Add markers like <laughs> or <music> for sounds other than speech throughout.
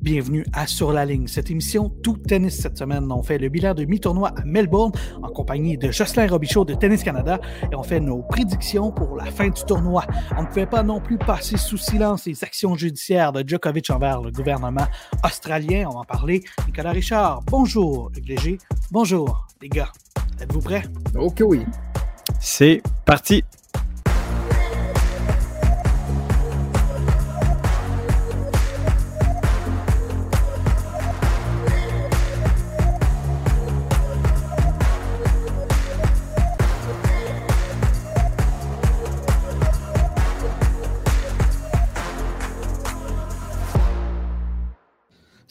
Bienvenue à Sur la ligne. Cette émission Tout Tennis cette semaine, on fait le bilan de mi-tournoi à Melbourne en compagnie de Jocelyn Robichaud de Tennis Canada et on fait nos prédictions pour la fin du tournoi. On ne pouvait pas non plus passer sous silence les actions judiciaires de Djokovic envers le gouvernement australien. On va en parler. Nicolas Richard, bonjour. Léger, bonjour. Les gars, êtes-vous prêts? Ok, oui. C'est parti.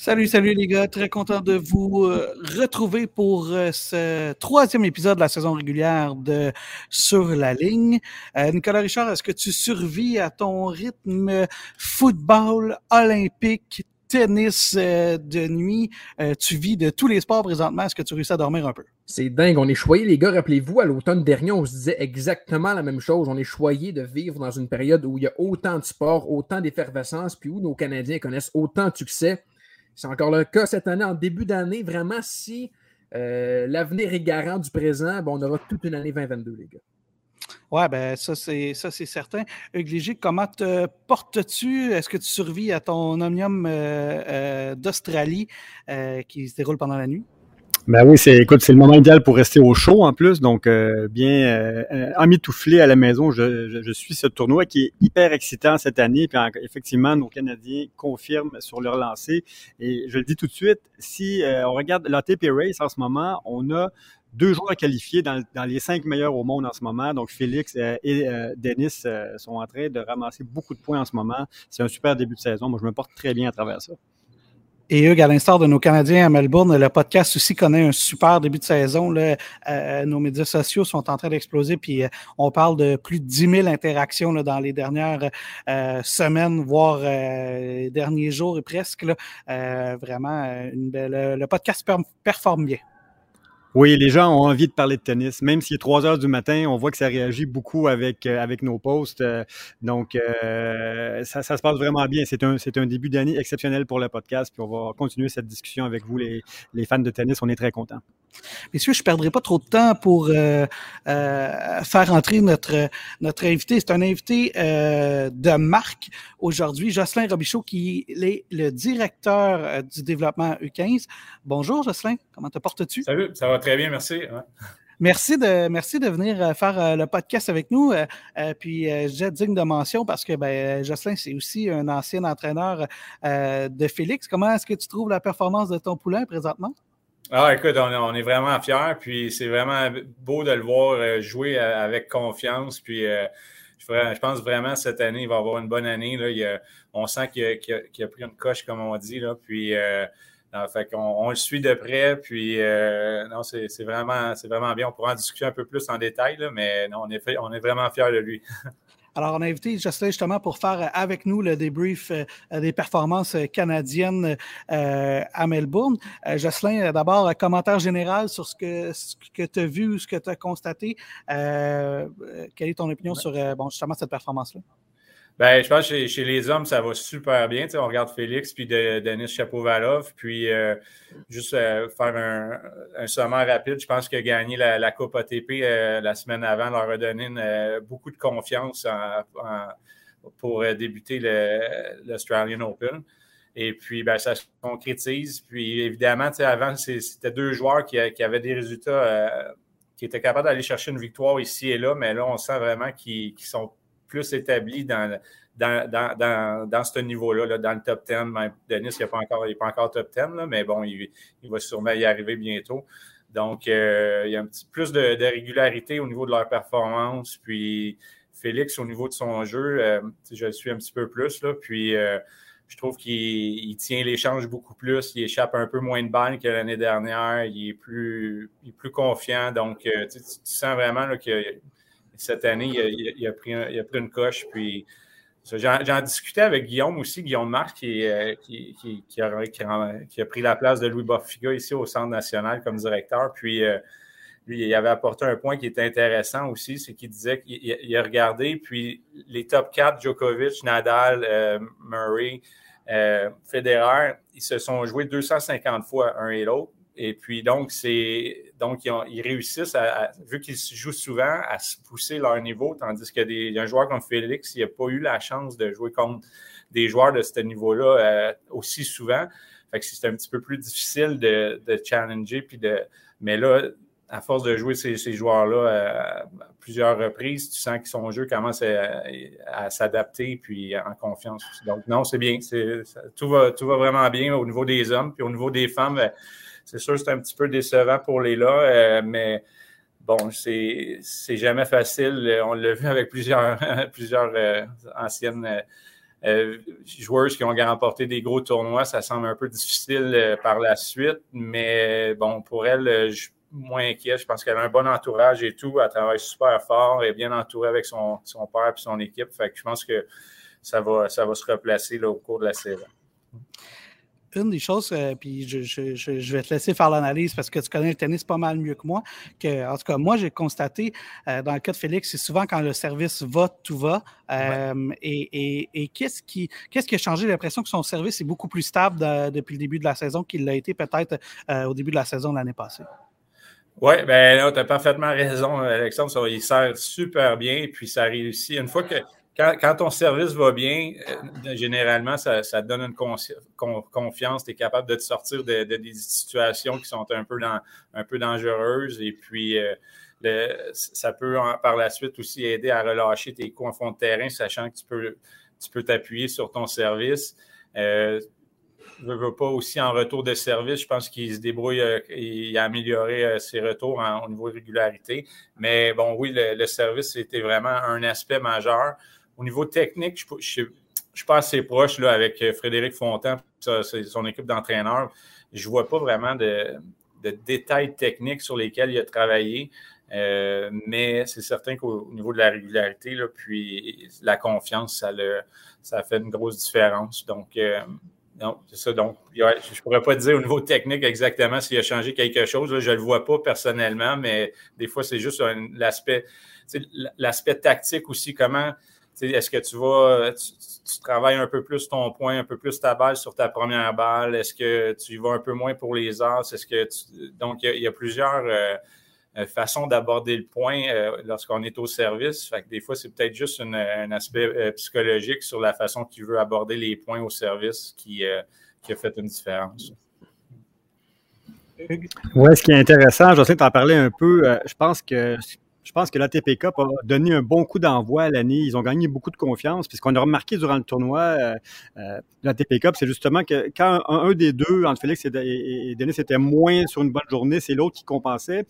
Salut, salut les gars, très content de vous euh, retrouver pour euh, ce troisième épisode de la saison régulière de Sur la ligne. Euh, Nicolas Richard, est-ce que tu survis à ton rythme football, olympique, tennis de nuit? tu vis de tous les sports présentement. Est-ce que tu réussis à dormir un peu? C'est dingue, on est choyé, les gars. Rappelez-vous, à l'automne dernier, on se disait exactement la même chose. On est choyé de vivre dans une période où il y a autant de sport, autant d'effervescence, puis où nos Canadiens connaissent autant de succès. C'est encore le cas cette année, en début d'année. Vraiment, si euh, l'avenir est garant du présent, ben, on aura toute une année 2022, les gars. Oui, ben ça c'est certain. Hugues comment te portes-tu? Est-ce que tu survis à ton omnium euh, euh, d'Australie qui se déroule pendant la nuit? Ben oui, c'est écoute, c'est le moment idéal pour rester au chaud en plus, donc euh, bien euh, emmitouflé à la maison. Je, suis ce tournoi qui est hyper excitant cette année. Puis effectivement, nos Canadiens confirment sur leur lancée. Et je le dis tout de suite, si euh, on regarde la TP Race en ce moment, on a deux joueurs qualifiés dans, dans, les cinq meilleurs au monde en ce moment. Donc, Félix et Denis sont en train de ramasser beaucoup de points en ce moment. C'est un super début de saison. Moi, je me porte très bien à travers ça. Et Hugues, à l'instar de nos Canadiens à Melbourne, le podcast aussi connaît un super début de saison. Là. Euh, nos médias sociaux sont en train d'exploser, puis euh, on parle de plus de 10 000 interactions là, dans les dernières euh, semaines, voire les derniers jours et presque. Là. vraiment, une belle, le podcast performe bien. Oui, les gens ont envie de parler de tennis. Même s'il est 3 heures du matin, on voit que ça réagit beaucoup avec, euh, avec nos posts. Euh, donc, euh, ça, se passe vraiment bien. C'est un, un début d'année exceptionnel pour le podcast. Puis on va continuer cette discussion avec vous, les, les fans de tennis. On est très contents. Messieurs, je ne perdrai pas trop de temps pour faire entrer notre, notre invité. C'est un invité de marque aujourd'hui, Jocelyn Robichaud, qui est le directeur du développement U15. Bonjour, Jocelyn. Comment te portes-tu? Salut, ça va très bien, merci. Merci de, merci de venir euh, faire euh, le podcast avec nous. Euh, puis, j'ai digne de mention parce que ben, Jocelyn, c'est aussi un ancien entraîneur de Félix. Comment est-ce que tu trouves la performance de ton poulain présentement? Ah, écoute, on, est vraiment fiers. Puis, c'est vraiment beau de le voir jouer avec confiance. Puis, je, pense vraiment cette année, il va avoir une bonne année. Là. on sent qu'il a, a, pris une coche, comme on dit. Là. Puis, fait on, le suit de près, puis euh, non, c'est vraiment, vraiment bien. On pourra en discuter un peu plus en détail, mais non, on est, on est vraiment fiers de lui. <laughs> Alors, on a invité Jocelyn justement pour faire avec nous le débrief euh, des performances canadiennes euh, à Melbourne. Jocelyn, d'abord, commentaire général sur ce que, ce que tu as vu, ce que tu as constaté. quelle est ton opinion sur bon, justement cette performance-là? Ben, je pense que chez, les hommes, ça va super bien. on regarde Félix puis Denis Chapovalov. Puis, euh, juste euh, faire un, un sommaire rapide, je pense que gagner la, Coupe ATP euh, la semaine avant leur a donné beaucoup de confiance pour débuter l'Australian Open. Et puis, ben, ça se concrétise. Puis, évidemment, avant, c'était deux joueurs qui, avaient des résultats, qui étaient capables d'aller chercher une victoire ici et là. Mais là, on sent vraiment qu'ils sont plus établi dans, dans, dans, ce niveau-là, dans le top 10. Même Denis, il n'est pas, encore, pas encore top 10, mais bon, il, va sûrement y arriver bientôt. Donc, euh, il y a un petit plus de, régularité au niveau de leur performance. Puis, Félix, au niveau de son jeu, euh, je le suis un petit peu plus. Là, puis, euh, je trouve qu'il tient l'échange beaucoup plus. Il échappe un peu moins de balles que l'année dernière. Il est plus, plus confiant. Donc, tu, sens vraiment que cette année, il a, pris, une coche. Puis j'en discutais avec Guillaume aussi, Guillaume Marc, euh, qui, qui, a, pris la place de Louis Boffiga ici au Centre national comme directeur. Puis euh, lui, il avait apporté un point qui était intéressant aussi, c'est qu'il disait qu'il a regardé, puis les top 4, Djokovic, Nadal, euh, Murray, Federer, ils se sont joués 250 fois un et l'autre. Et puis, donc, c'est donc ils, réussissent, à, vu qu'ils jouent souvent, à se pousser leur niveau, tandis y a un joueur comme Félix, il n'a pas eu la chance de jouer contre des joueurs de ce niveau-là euh, aussi souvent. Fait que c'est un petit peu plus difficile de, challenger. Puis de, mais là, à force de jouer ces, joueurs-là euh, à plusieurs reprises, tu sens que son jeu commence à, s'adapter puis en confiance. Donc, non, c'est bien. tout, va, tout va vraiment bien au niveau des hommes. Puis au niveau des femmes, ben, c'est sûr c'est un petit peu décevant pour les là, euh, mais bon, c'est jamais facile. On l'a vu avec plusieurs, <laughs> plusieurs euh, anciennes euh, joueuses qui ont remporté des gros tournois. Ça semble un peu difficile par la suite, mais bon, pour elle, je suis moins inquiet. Je pense qu'elle a un bon entourage et tout. Elle travaille super fort. Est bien entourée avec son, son père et son équipe. Fait que je pense que ça va, ça va se replacer au cours de la saison une des choses, euh, puis je, vais te laisser faire l'analyse parce que tu connais le tennis pas mal mieux que moi, que, en tout cas, moi, j'ai constaté, euh, dans le cas de Félix, c'est souvent quand le service va, tout va. Euh, et, qu'est-ce qui, qu'est-ce qui a changé? J'ai l'impression que son service est beaucoup plus stable depuis le début de la saison qu'il l'a été peut-être au début de la saison de l'année passée. Oui, ben tu as parfaitement raison, Alexandre. il sert super bien, puis ça réussit. Une fois que quand, ton service va bien, euh, généralement, ça, te donne une confiance. Tu es capable de te sortir de, des situations qui sont un peu, dangereuses. Et puis, euh, ça peut par la suite aussi aider à relâcher tes coups en fond de terrain, sachant que tu peux tu peux t'appuyer sur ton service. Euh, je ne veux pas aussi en retour de service. Je pense qu'il se débrouille, il a amélioré ses retours au niveau de régularité. Mais bon, oui, le service, c'était vraiment un aspect majeur. Au niveau technique, je ne suis pas assez proche là, avec euh, Frédéric Fontan, son équipe d'entraîneurs. Je ne vois pas vraiment de, détails techniques sur lesquels il a travaillé. Euh, mais c'est certain qu'au niveau de la régularité, là, puis la confiance, ça, le, ça fait une grosse différence. Donc, euh, non, c'est ça. Donc, je ne pourrais pas dire au niveau technique exactement s'il a changé quelque chose. je ne le vois pas personnellement, mais des fois, c'est juste l'aspect, l'aspect tactique aussi, comment est-ce que tu vas, tu, travailles un peu plus ton point, un peu plus ta balle sur ta première balle? Est-ce que tu y vas un peu moins pour les as? Est-ce que donc, il y, a plusieurs euh, euh, façons d'aborder le point euh, lorsqu'on est au service. Fait que des fois, c'est peut-être juste un aspect psychologique sur la façon qu'il veut aborder les points au service qui, qui a fait une différence. Oui, ce qui est intéressant, je sais t'en parler un peu. je pense que je pense que l'ATP Cup a donné un bon coup d'envoi à l'année. Ils ont gagné beaucoup de confiance. Puis ce qu'on a remarqué durant le tournoi, euh, euh, l'ATP Cup, c'est justement que quand un, des deux, entre Félix et, et Denis, était moins sur une bonne journée, c'est l'autre qui compensait.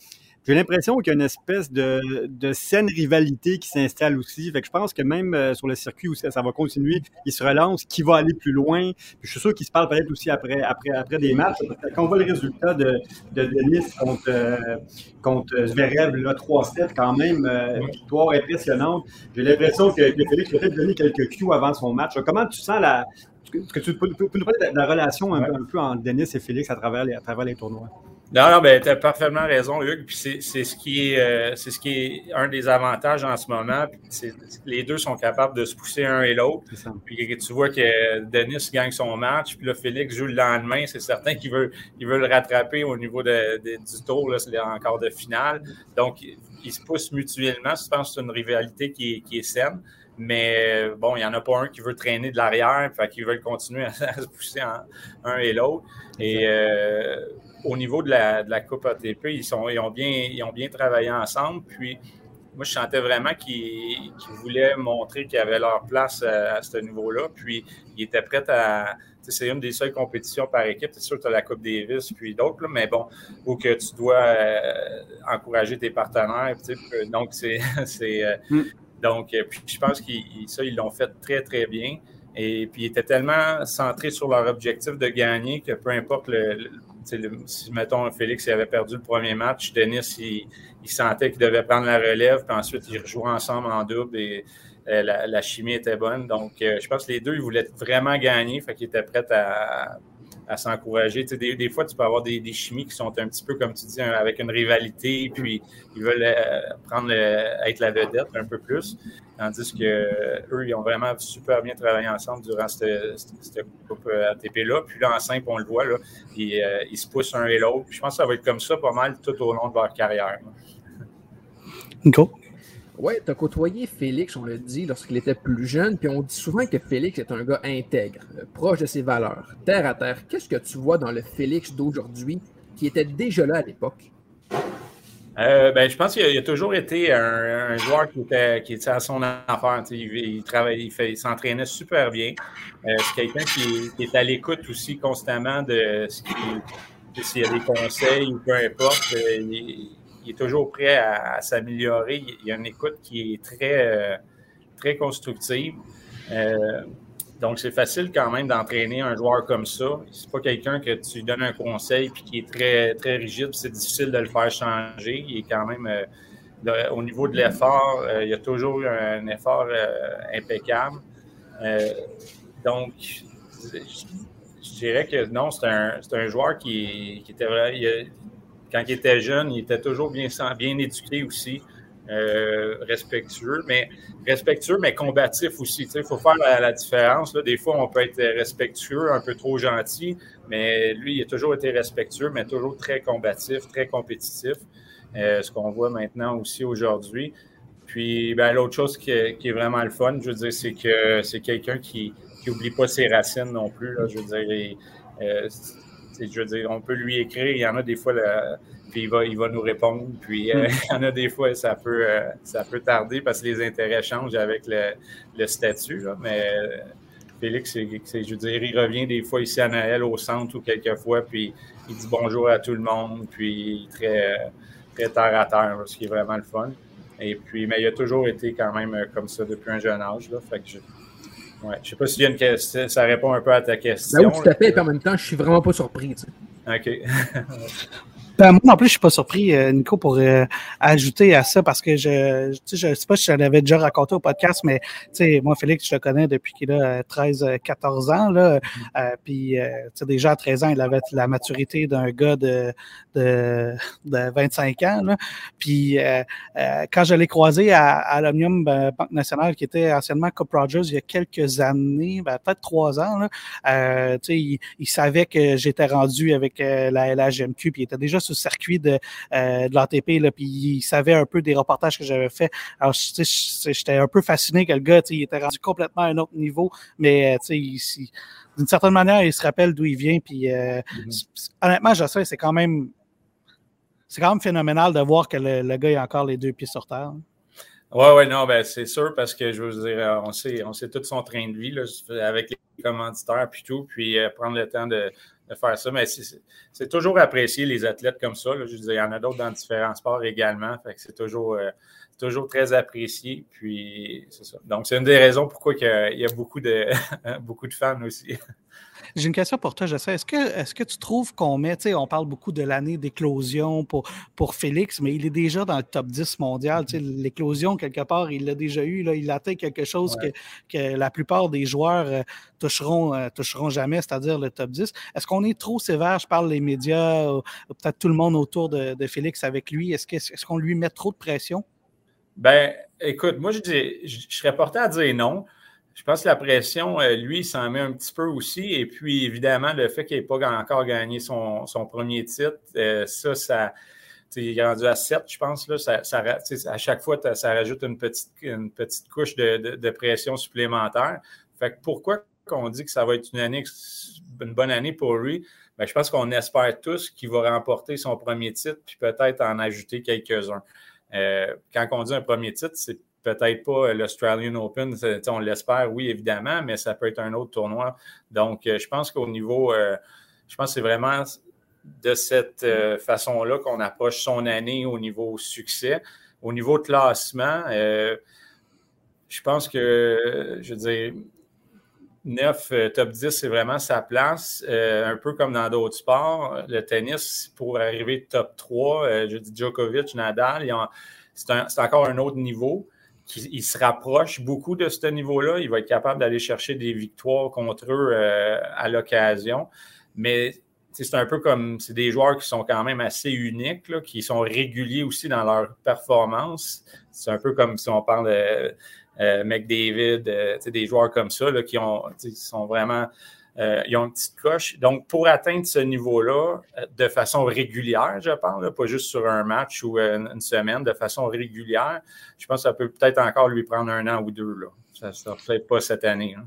J'ai l'impression qu'il y a une espèce de, de saine rivalité qui s'installe aussi. Fait que je pense que même euh, sur le circuit où ça, va continuer, il se relance, qui va aller plus loin. Puis je suis sûr qu'il se parle peut-être aussi après, après, après des matchs. Quand on voit le résultat de, de Denis contre, euh, contre Zverev, 3-7, quand même, euh, victoire impressionnante. J'ai l'impression que, que Félix peut-être donner quelques cues avant son match. Comment tu sens la, que tu peux, nous parler de la relation un, peu entre Denis et Félix à travers les, à travers les tournois? Non, non, ben, tu as parfaitement raison, Hugues. Puis c'est ce qui est euh, c'est ce qui est un des avantages en ce moment. Puis les deux sont capables de se pousser un et l'autre. Puis tu vois que Denis gagne son match, puis là, Félix joue le lendemain. C'est certain qu'il veut, il veut le rattraper au niveau de, du tour, là, c'est encore de finale. Donc, ils se poussent mutuellement. Je pense que c'est une rivalité qui est, qui est saine. Mais bon, il n'y en a pas un qui veut traîner de l'arrière, fait qu'ils veulent continuer <laughs> à, se pousser en, un et l'autre. Et euh, au niveau de la, de la Coupe ATP, ils, sont, ils, ont bien, ils ont bien travaillé ensemble. Puis, moi, je sentais vraiment qu'ils voulaient montrer qu'ils avaient leur place à, ce niveau-là. Puis, ils étaient prêts à. C'est une des seules compétitions par équipe. C'est sûr que tu as la Coupe Davis, puis d'autres, mais bon, où que tu dois euh, encourager tes partenaires. Donc, <laughs> c'est. Euh, mm. Donc, euh, puis je pense qu'ils ça, ils l'ont fait très, très bien. Et puis, ils étaient tellement centrés sur leur objectif de gagner que peu importe le, si, mettons, Félix avait perdu le premier match, Denis, il, sentait qu'il devait prendre la relève, puis ensuite, ils rejouaient ensemble en double et euh, la, chimie était bonne. Donc, euh, je pense que les deux, ils voulaient vraiment gagner, fait qu'ils étaient prêts à, à s'encourager. Des, des, fois, tu peux avoir des, chimies qui sont un petit peu, comme tu dis, avec une rivalité, puis ils veulent euh, prendre être la vedette un peu plus. Tandis que eux, ils ont vraiment super bien travaillé ensemble durant cette, coupe ATP-là. Puis là, en simple, on le voit, là, euh, ils se poussent un et l'autre. Je pense que ça va être comme ça pas mal tout au long de leur carrière. Go. Oui, tu as côtoyé Félix, on l'a dit, lorsqu'il était plus jeune, puis on dit souvent que Félix est un gars intègre, euh, proche de ses valeurs, terre à terre. Qu'est-ce que tu vois dans le Félix d'aujourd'hui qui était déjà là à l'époque? Euh, ben, je pense qu'il a, toujours été un, joueur qui était, qui était, à son affaire. Il, il, s'entraînait super bien. Euh, c'est quelqu'un qui, est à l'écoute aussi constamment de s'il y a des conseils ou peu importe. Il, il est toujours prêt à, s'améliorer. Il y a une écoute qui est très, euh, très constructive. Euh, donc, c'est facile quand même d'entraîner un joueur comme ça. C'est pas quelqu'un que tu donnes un conseil puis qui est très, très rigide. C'est difficile de le faire changer. Il est quand même euh, au niveau de l'effort, il y a toujours un effort impeccable. donc, je, dirais que non, c'est un, un, joueur qui, qui était vraiment quand il était jeune, il était toujours bien, éduqué aussi, euh, respectueux, mais respectueux, mais combatif aussi. Il faut faire la, différence. Là. Des fois, on peut être respectueux, un peu trop gentil, mais lui, il a toujours été respectueux, mais toujours très combatif, très compétitif. Euh, ce qu'on voit maintenant aussi aujourd'hui. Puis, ben, l'autre chose qui est, vraiment le fun, je veux dire, c'est que c'est quelqu'un qui n'oublie pas ses racines non plus. Là, je veux dire, euh, je veux dire, on peut lui écrire, il y en a des fois, puis il va, il va nous répondre. Puis euh, hmm. <laughs> il y en a des fois, ça peut, euh, ça peut tarder parce que les intérêts changent avec le, statut. mais euh, Félix, je veux dire, il revient des fois ici à Noël au centre ou quelquefois, puis il dit bonjour à tout le monde, puis très, très terre à terre, ce qui est vraiment le fun. Et puis, mais il a toujours été quand même comme ça depuis un jeune âge. Là, fait que je, Ouais. Je ne sais pas s'il y a une question, ça répond un peu à ta question. Ben oui, tout à fait, et en même temps, je suis vraiment pas surpris. OK. <laughs> Ben, moi non plus, je suis pas surpris, euh, Nico, pour euh, ajouter à ça parce que je je sais pas si je l'avais déjà raconté au podcast, mais moi, Félix, je le connais depuis qu'il a 13-14 ans. Là, euh, puis déjà à 13 ans, il avait la maturité d'un gars de, de, de, 25 ans. Là. Puis quand je l'ai croisé à, à l'Omnium Banque Nationale, qui était anciennement Cup Rogers il y a quelques années, ben, peut-être trois ans, là, il, il savait que j'étais rendu avec la LHMQ, puis il était déjà circuit de, euh, de l'ATP, puis il savait un peu des reportages que j'avais fait. Alors, j'étais un peu fasciné que le gars, il était rendu complètement à un autre niveau, mais euh, d'une certaine manière, il se rappelle d'où il vient. Puis, euh, mm-hmm. honnêtement, je sais, c'est quand même c'est quand même phénoménal de voir que le, gars a encore les deux pieds sur terre. Oui, oui, non, ben c'est sûr parce que je veux dire, on sait, on sait tout son train de vie là, avec les commanditaires puis tout, puis prendre le temps de, de faire ça. Mais c'est toujours apprécié, les athlètes comme ça. Je il y en a d'autres dans différents sports également. Fait que c'est toujours, euh, toujours très apprécié. Puis, c'est ça. Donc, c'est une des raisons pourquoi il y a beaucoup de, <laughs> beaucoup de fans aussi. J'ai une question pour toi, je sais. Est-ce que, est que tu trouves qu'on met, tu sais, on parle beaucoup de l'année d'éclosion pour, pour Félix, mais il est déjà dans le top 10 mondial. Tu sais, l'éclosion, quelque part, il l'a déjà eu. Là, il atteint quelque chose que, que, la plupart des joueurs euh, toucheront, euh, toucheront jamais, c'est-à-dire le top 10. Est-ce qu'on est trop sévère? Je parle les médias, peut-être tout le monde autour de, de Félix avec lui. Est-ce qu'on est lui met trop de pression? Ben, écoute, moi, je, je, je serais porté à dire non. Je pense que la pression, euh, lui, s'en met un petit peu aussi. Et puis, évidemment, le fait qu'il n'ait pas encore gagné son, premier titre, euh, ça, ça. Il est rendu à 7, je pense. Là, à chaque fois, ça rajoute une petite, une petite couche de, pression supplémentaire. Fait que pourquoi qu'on dit que ça va être une année, une bonne année pour lui? Ben, je pense qu'on espère tous qu'il va remporter son premier titre, puis peut-être en ajouter quelques-uns. Euh, quand on dit un premier titre, c'est peut-être pas l'Australian Open, on l'espère, oui, évidemment, mais ça peut être un autre tournoi. Donc, euh, je pense qu'au niveau, euh, je pense que c'est vraiment de cette façon-là qu'on approche son année au niveau succès. Au niveau classement, je pense que, je veux dire, 9, top 10, c'est vraiment sa place. un peu comme dans d'autres sports. Le tennis, pour arriver top 3, je dis Djokovic, Nadal, c'est encore un autre niveau il se rapproche beaucoup de ce niveau-là. Il va être capable d'aller chercher des victoires contre eux euh, à l'occasion. mais c'est un peu comme, c'est des joueurs qui sont quand même assez uniques, qui sont réguliers aussi dans leur performance. C'est un peu comme si on parle de euh, McDavid, euh, des joueurs comme ça, là, qui ont, sont vraiment, euh, ils ont une petite coche. Donc, pour atteindre ce niveau-là, euh, de façon régulière, je parle, pas juste sur un match ou une, semaine, de façon régulière, je pense que ça peut peut-être encore lui prendre un an ou deux. Là. Ça ne se fait pas cette année. Hein.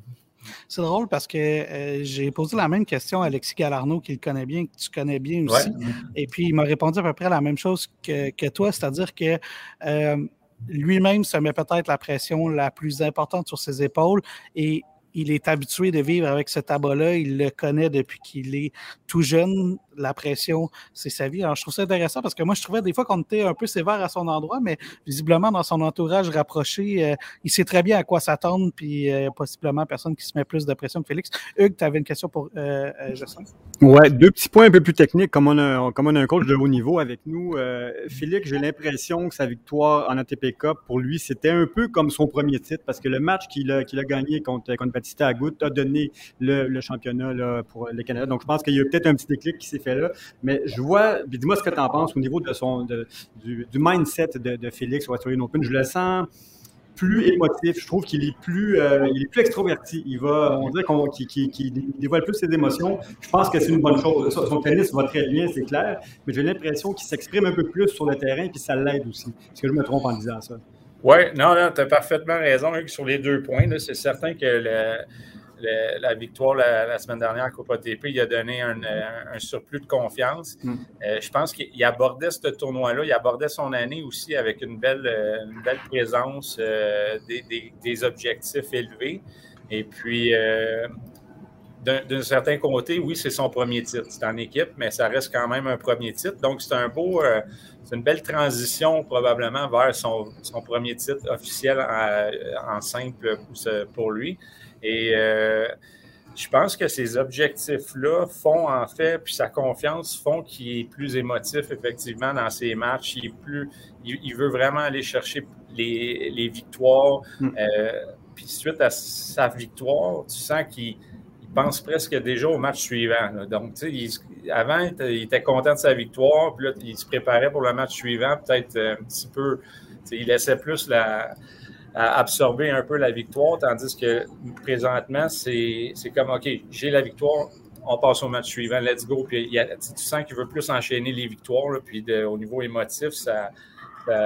C'est drôle parce que euh, j'ai posé la même question à Alexis Galarno, qui le connaît bien, que tu connais bien aussi. Et puis, il m'a répondu à peu près la même chose que, que toi, c'est-à-dire que euh, lui-même se met peut-être la pression la plus importante sur ses épaules et il est habitué de vivre avec ce tabac-là. Il le connaît depuis qu'il est tout jeune. La pression, c'est sa vie. Alors, je trouve ça intéressant parce que moi, je trouvais des fois qu'on était un peu sévère à son endroit, mais visiblement, dans son entourage rapproché, euh, il sait très bien à quoi s'attendre, puis euh, possiblement personne qui se met plus de pression que Félix. Hugues, tu avais une question pour euh, euh Justin? Ouais, deux petits points un peu plus techniques. Comme on a, comme on a un coach de haut niveau avec nous, Félix, j'ai l'impression que sa victoire en ATP Cup, pour lui, c'était un peu comme son premier titre parce que le match qu'il a, qu'il a gagné contre, contre Batista Agut a donné le, championnat pour le Canada. Donc, je pense qu'il y a peut-être un petit déclic qui s'est fait là. Mais je vois, dis-moi ce que tu en penses au niveau de son, du, mindset de, Félix au Australian Open. Je le sens plus émotif. Je trouve qu'il est plus, euh, il est plus extroverti. Il va, on dirait qu'il dévoile plus ses émotions. Je pense que c'est une bonne chose. Son tennis va très bien, c'est clair. Mais j'ai l'impression qu'il s'exprime un peu plus sur le terrain, puis ça l'aide aussi. Est-ce que je me trompe en disant ça? Oui, non, non tu as parfaitement raison sur les deux points. C'est certain que la victoire la, semaine dernière à Coupe ATP, il a donné un, surplus de confiance. Hmm. Euh, je pense qu'il abordait ce tournoi-là, il abordait son année aussi avec une belle, une belle présence, euh, des, objectifs élevés. Et puis, euh, d'un certain côté, oui, c'est son premier titre. C'est en équipe, mais ça reste quand même un premier titre. Donc, c'est un beau, euh, c'est une belle transition probablement vers son, premier titre officiel en, simple pour lui. Et euh, je pense que ces objectifs-là font en fait, puis sa confiance font qu'il est plus émotif effectivement dans ses matchs. Il, est plus, il, veut vraiment aller chercher les, victoires. Mm. Euh, puis suite à sa victoire, tu sens qu'il pense presque déjà au match suivant. Donc, avant, il était, content de sa victoire, puis là, il se préparait pour le match suivant, peut-être euh, un petit peu. Il laissait plus absorber un peu la victoire, tandis que présentement, c'est comme OK, j'ai la victoire, on passe au match suivant, let's go. Puis tu sens qu'il veut plus enchaîner les victoires, puis au niveau émotif, ça,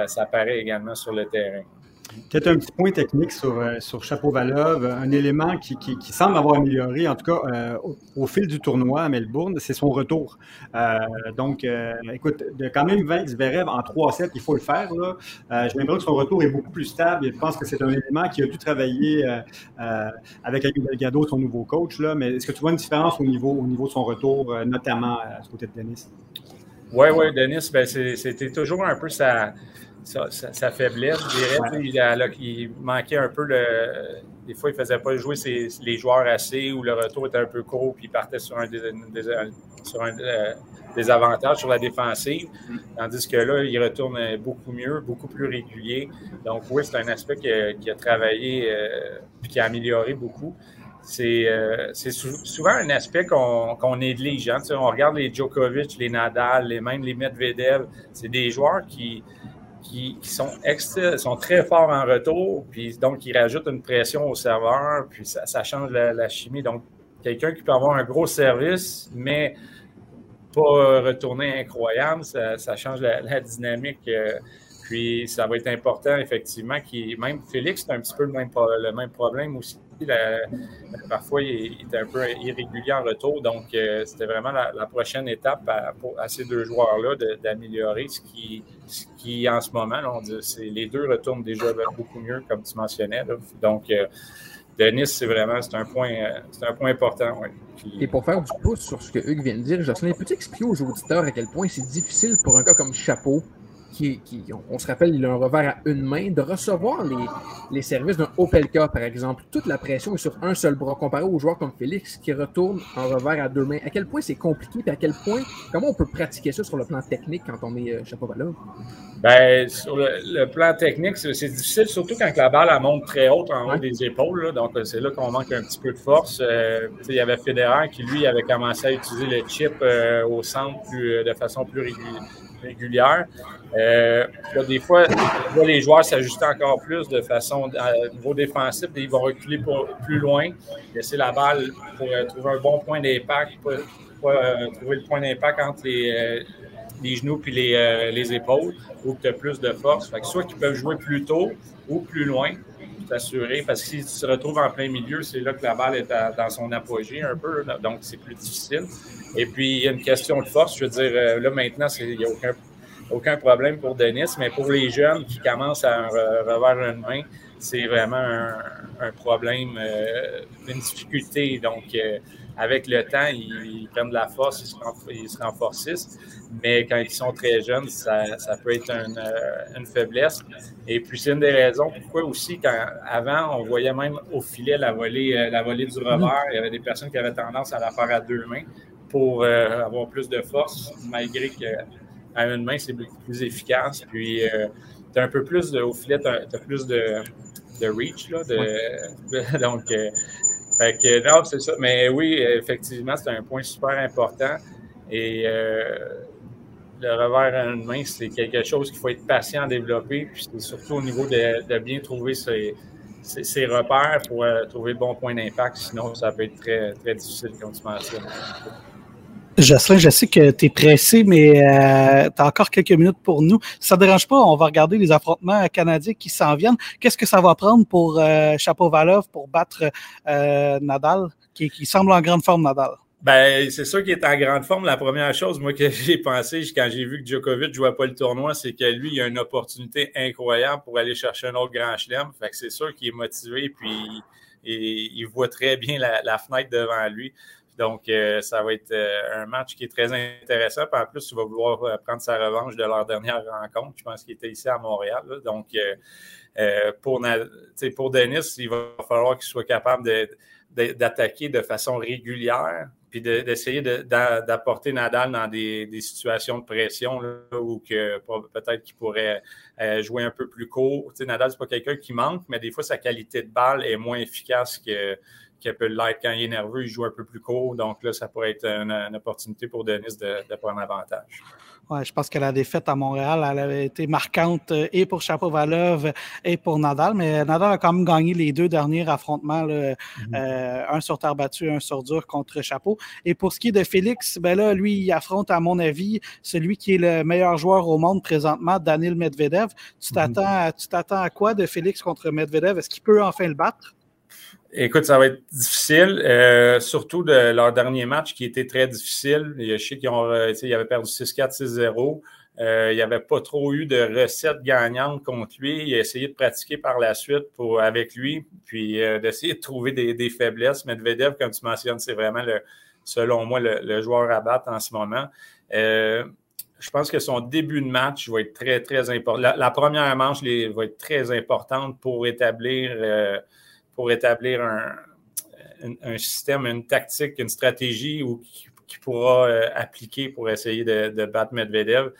ça apparaît également sur le terrain. Peut-être un petit point technique sur, euh, sur Chapeau Valov, un élément qui, qui, semble avoir amélioré, en tout cas euh, au, fil du tournoi à Melbourne, c'est son retour. Euh, donc, écoute, quand même vaincre Zverev en 3-7, il faut le faire. Là. Que son retour est beaucoup plus stable et je pense que c'est un élément qui a dû travailler avec Aguil Delgado, son nouveau coach. Là. Mais est-ce que tu vois une différence au niveau, au niveau de son retour, notamment à ce côté de Denis? Oui, oui, Denis, ben, c'était toujours un peu sa sa, faiblesse, je dirais. Il, manquait un peu le. Des fois, il ne faisait pas jouer les joueurs assez ou le retour était un peu court puis il partait sur un, sur un euh, désavantage sur la défensive. Tandis que là, il retourne beaucoup mieux, beaucoup plus régulier. Donc, oui, c'est un aspect qui a, travaillé et euh, qui a amélioré beaucoup. C'est euh, souvent un aspect qu'on néglige. Hein. on regarde les Djokovic, les Nadal, les, même les Medvedev. C'est des joueurs qui, qui, sont, sont très forts en retour, puis donc ils rajoutent une pression au serveur, puis ça, change la, chimie. Donc, quelqu'un qui peut avoir un gros service, mais pas retourner incroyable, ça, change la, dynamique. Euh, puis ça va être important, effectivement, qui même Félix, c'est un petit peu le même, le même problème aussi. Parfois, il, est un peu irrégulier en retour. Donc, euh, c'était vraiment la, prochaine étape à, pour, ces deux joueurs-là d'améliorer ce qui, en ce moment, les deux retournent déjà beaucoup mieux, comme tu mentionnais. Donc, euh, Denis, c'est vraiment c'est un point, important. Et pour faire du pouce sur ce que Hugues vient de dire, Jocelyn, peux-tu expliquer aux auditeurs à quel point c'est difficile pour un gars comme Chapeau qui, on, se rappelle, il a un revers à une main, de recevoir les, les services d'un Opelka, par exemple. Toute la pression est sur un seul bras, comparé aux joueurs comme Félix qui retourne en revers à deux mains. À quel point c'est compliqué, et à quel point, comment on peut pratiquer ça sur le plan technique quand on est euh, Chapovalov? Ben, sur le, plan technique, c'est difficile, surtout quand la balle monte très haute en haut des épaules. donc, euh, c'est là qu'on manque un petit peu de force. Euh, il y avait Federer qui, lui, avait commencé à utiliser le chip au centre de façon plus régulière régulière. Euh, des fois, les joueurs s'ajuster encore plus de façon au niveau défensif. Ils vont reculer plus loin, laisser la balle pour euh, trouver un bon point d'impact, euh, trouver le point d'impact entre les, genoux et les, épaules, ou que tu as plus de force. Soit qu'ils peuvent jouer plus tôt ou plus loin, t'assurer, parce que si tu te retrouves en plein milieu, c'est là que la balle est dans son apogée un peu, donc c'est plus difficile. Et puis, il y a une question de force. Je veux dire, euh, là, maintenant, il n'y a aucun, aucun problème pour Denis, mais pour les jeunes qui commencent à revers une main, c'est vraiment un, problème, euh, une difficulté. Donc, euh, avec le temps, ils, prennent de la force, ils se, renforcent. Mais quand ils sont très jeunes, ça, peut être une, faiblesse. Et puis, c'est une des raisons pourquoi aussi, quand, avant, on voyait même au filet la volée, la volée du revers. Il y avait des personnes qui avaient tendance à la faire à deux mains pour euh, avoir plus de force, malgré qu'à une main, c'est beaucoup plus efficace. Puis, euh, tu as un peu plus de, au filet, tu as, plus de, de reach. Là, de, <laughs> donc, euh, fait que, non, c'est ça. Mais oui, effectivement, c'est un point super important. Et le revers à une main, c'est quelque chose qu'il faut être patient à développer. Puis, c'est surtout au niveau de, de bien trouver ses, ses, repères pour trouver le bon point d'impact. Sinon, ça peut être très, très difficile, comme tu mentionnes. Jocelyn, je sais que tu es pressé, mais euh, tu as encore quelques minutes pour nous. Ça ne dérange pas, on va regarder les affrontements canadiens qui s'en viennent. Qu'est-ce que ça va prendre pour euh, Chapovalov pour battre euh, Nadal, qui, semble en grande forme, Nadal? Ben, c'est sûr qu'il est en grande forme. La première chose, moi, <laughs> que j'ai pensé quand j'ai vu que Djokovic ne jouait pas le tournoi, c'est que lui, il a une opportunité incroyable pour aller chercher un autre grand chelem. Fait que c'est sûr qu'il est motivé, puis il voit très bien la fenêtre devant lui. Donc, euh, ça va être euh, un match qui est très intéressant. Puis en plus, il va vouloir euh, prendre sa revanche de leur dernière rencontre. Je pense qu'il était ici à Montréal. Donc, pour, pour Denis, il va falloir qu'il soit capable d'attaquer de, façon régulière, puis d'essayer d'apporter Nadal dans des, situations de pression où que peut-être qu'il pourrait jouer un peu plus court. sais, Nadal, c'est pas quelqu'un qui manque, mais des fois, sa qualité de balle est moins efficace que qui peut l'être quand il est nerveux, il joue un peu plus court. Donc là, ça pourrait être une, opportunité pour Denis de, de prendre avantage. Ouais, je pense que la défaite à Montréal, elle avait été marquante euh, et pour Chapovalov et pour Nadal, mais Nadal a quand même gagné les deux derniers affrontements, mm-hmm. euh, un sur terre battue, un sur dur contre Chapeau. Et pour ce qui est de Félix, ben là, lui, il affronte, à mon avis, celui qui est le meilleur joueur au monde présentement, Daniel Medvedev. Tu mm-hmm. t'attends, tu t'attends à quoi de Félix contre Medvedev? Est-ce qu'il peut enfin le battre? Écoute, ça va être difficile, euh, surtout de leur dernier match qui était très difficile. Je sais qu'ils ont, euh, ils avaient perdu 6-4, 6-0. Euh, il n'y avait pas trop eu de recettes gagnantes contre lui. Il a essayé de pratiquer par la suite pour, avec lui, puis d'essayer de trouver des, faiblesses. Medvedev, comme tu mentionnes, c'est vraiment, le, selon moi, le, joueur à battre en ce moment. je pense que son début de match va être très, très important. La, première manche va être très importante pour établir pour établir un, système, une tactique, une stratégie ou qui, pourra euh, appliquer pour essayer de, battre Medvedev.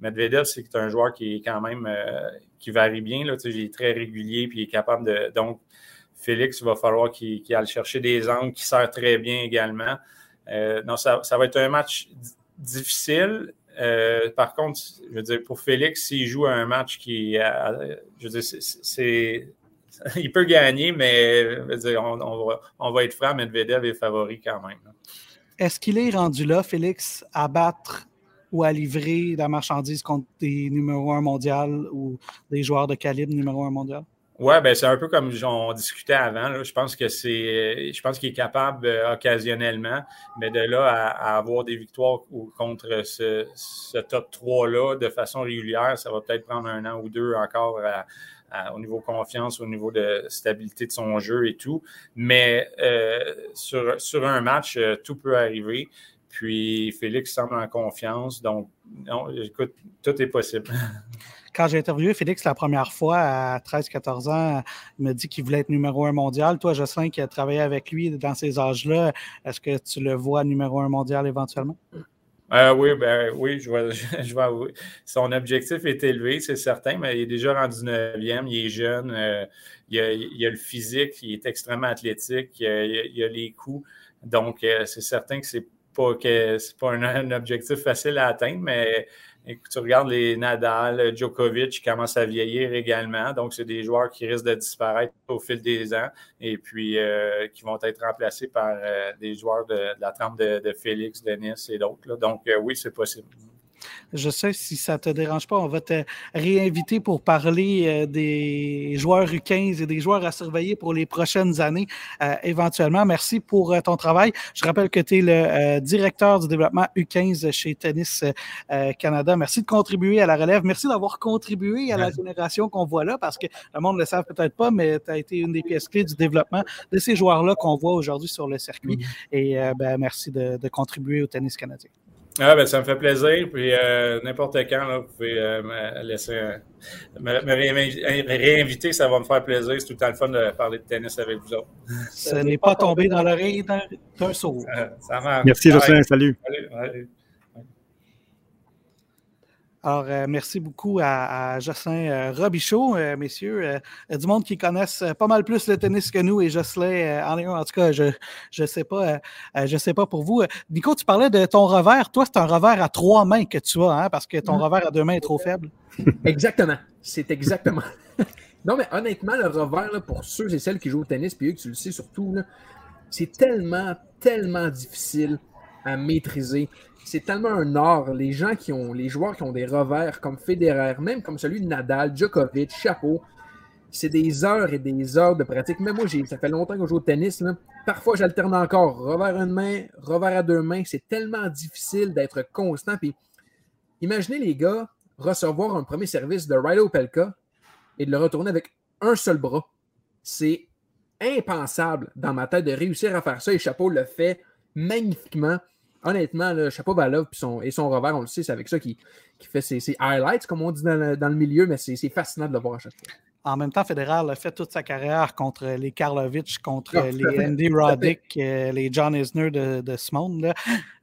Medvedev, c'est un joueur qui est quand même euh, qui varie bien. Là, il est très régulier puis il est capable de. Donc, Félix, il va falloir qu'il aille chercher des angles qui sert très bien également. Euh, non, ça, va être un match difficile. par contre, je veux dire, pour Félix, s'il joue un match qui, je veux dire, c'est <laughs> il peut gagner, mais on, va, être franc, Medvedev est favori quand même. Est-ce qu'il est rendu là, Félix, à battre ou à livrer la marchandise contre des numéros 1 mondial ou des joueurs de calibre numéro 1 mondial? Oui, ben c'est un peu comme on discutait avant. Je pense que c'est. Je pense qu'il est capable euh, occasionnellement, mais de là à, avoir des victoires contre ce, ce top 3-là de façon régulière, ça va peut-être prendre un an ou deux encore à, au niveau confiance, au niveau de stabilité de son jeu et tout. Mais euh, sur, un match, euh, tout peut arriver. Puis Félix semble en confiance. Donc, non, écoute, tout est possible. <laughs> Quand j'ai interviewé Félix la première fois à 13-14 ans, il m'a dit qu'il voulait être numéro un mondial. Toi, Jocelyn, qui a travaillé avec lui dans ces âges-là, est-ce que tu le vois numéro un mondial éventuellement? Euh, oui, ben, oui, je vois, <laughs> je vois oui. Son objectif est élevé, c'est certain, mais il est déjà rendu 9e, il est jeune, euh, il, a, a, le physique, il est extrêmement athlétique, il a, a les coups. Donc, euh, c'est certain que c'est pas que c'est pas un, <laughs> objectif facile à atteindre, mais Écoute, tu regardes les Nadal, Djokovic qui commencent à vieillir également. Donc, c'est des joueurs qui risquent de disparaître au fil des ans et puis euh, qui vont être remplacés par euh, des joueurs de, de la trempe de, de, Félix, Denis et d'autres. Donc, euh, oui, c'est possible. Je sais, si ça ne te dérange pas, on va te réinviter pour parler euh, des joueurs U15 et des joueurs à surveiller pour les prochaines années, euh, éventuellement. Merci pour euh, ton travail. Je rappelle que tu es le directeur du développement U15 chez Tennis Canada. Merci de contribuer à la relève. Merci d'avoir contribué à la génération qu'on voit là, parce que le monde ne le savent peut-être pas, mais tu as été une des pièces clés du développement de ces joueurs-là qu'on voit aujourd'hui sur le circuit. Mmh. Et euh, ben, merci de, de contribuer au tennis canadien. Ah, ben, ça me fait plaisir. Puis euh, n'importe quand, là, vous pouvez euh, me laisser euh, me, me réinviter, ça va me faire plaisir. C'est tout le temps le fun de parler de tennis avec vous autres. Ce n'est pas tombé dans l'oreille d'un saut. ça marche. Merci, Jocelyn. Salut. Salut. salut. Alors, euh, merci beaucoup à, à Jocelyn euh, Robichaud, euh, messieurs. du monde qui connaissent pas mal plus le tennis que nous et Jocelyn en est un. En tout cas, je je sais pas, je sais pas pour vous. Nico, tu parlais de ton revers. Toi, c'est un revers à trois mains que tu as, hein, parce que ton mmh. revers à deux mains est trop faible. <laughs> Exactement. C'est exactement. <laughs> non, mais honnêtement, le revers, là, pour ceux et celles qui jouent au tennis, puis eux, tu le sais surtout, c'est tellement, tellement difficile à maîtriser c'est tellement un art. Les gens qui ont, les joueurs qui ont des revers comme Federer, même comme celui de Nadal, Djokovic, Chapeau, c'est des heures et des heures de pratique. Même moi, ça fait longtemps que je joue au tennis. Parfois, j'alterne encore revers à une main, revers à deux mains. C'est tellement difficile d'être constant. Imaginez les gars recevoir un premier service de Rilo Pelka et de le retourner avec un seul bras. C'est impensable dans ma tête de réussir à faire ça et Chapeau le fait magnifiquement honnêtement, le chapeau Balov son, et son revers, on le sait, c'est avec ça qu'il qui fait ses, ses, highlights, comme on dit dans le, dans le milieu, mais c'est fascinant de le voir à chaque fois. En même temps, Federer a fait toute sa carrière contre les Karlovic, contre oh, les Andy Roddick, euh, les John Isner de, de ce monde-là.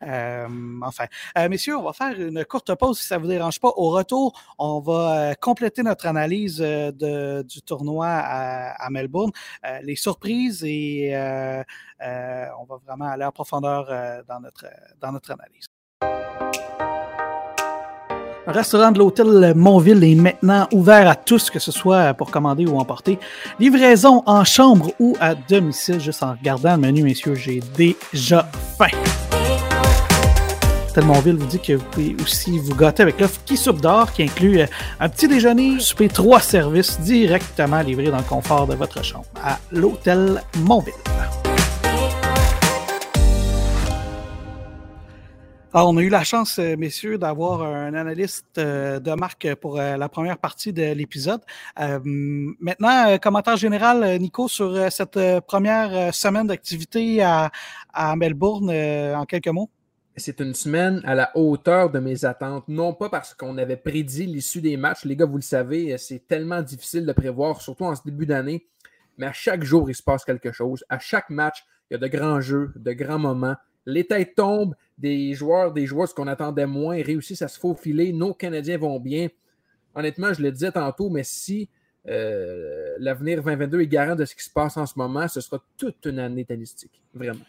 Euh, enfin, euh, messieurs, on va faire une courte pause si ça ne vous dérange pas. Au retour, on va compléter notre analyse de, du tournoi à, à Melbourne, les surprises et on va vraiment aller en profondeur dans, notre, dans notre analyse. Le restaurant de l'hôtel Montville est maintenant ouvert à tous, que ce soit pour commander ou emporter. Livraison en chambre ou à domicile. Juste en regardant le menu, messieurs, j'ai déjà faim. L'hôtel Montville vous dit que vous pouvez aussi vous gâter avec l'offre qui soupe d'or, qui inclut un petit déjeuner, souper, trois services directement livrés dans le confort de votre chambre à l'hôtel Montville. Alors, on a eu la chance, euh, messieurs, d'avoir un analyste euh, de marque pour euh, la première partie de l'épisode. maintenant, commentaire général, Nico, sur cette première semaine d'activité à, Melbourne, en quelques mots? C'est une semaine à la hauteur de mes attentes, non pas parce qu'on avait prédit l'issue des matchs. Les gars, vous le savez, c'est tellement difficile de prévoir, surtout en ce début d'année. Mais à chaque jour, il se passe quelque chose. À chaque match, il y a de grands jeux, de grands moments. Les têtes tombent, des joueurs, des joueurs, ce qu'on attendait moins, réussissent à se faufiler. Nos Canadiens vont bien. Honnêtement, je le disais tantôt, mais si euh, l'avenir 2022 est garant de ce qui se passe en ce moment, ce sera toute une année tennistique. Vraiment.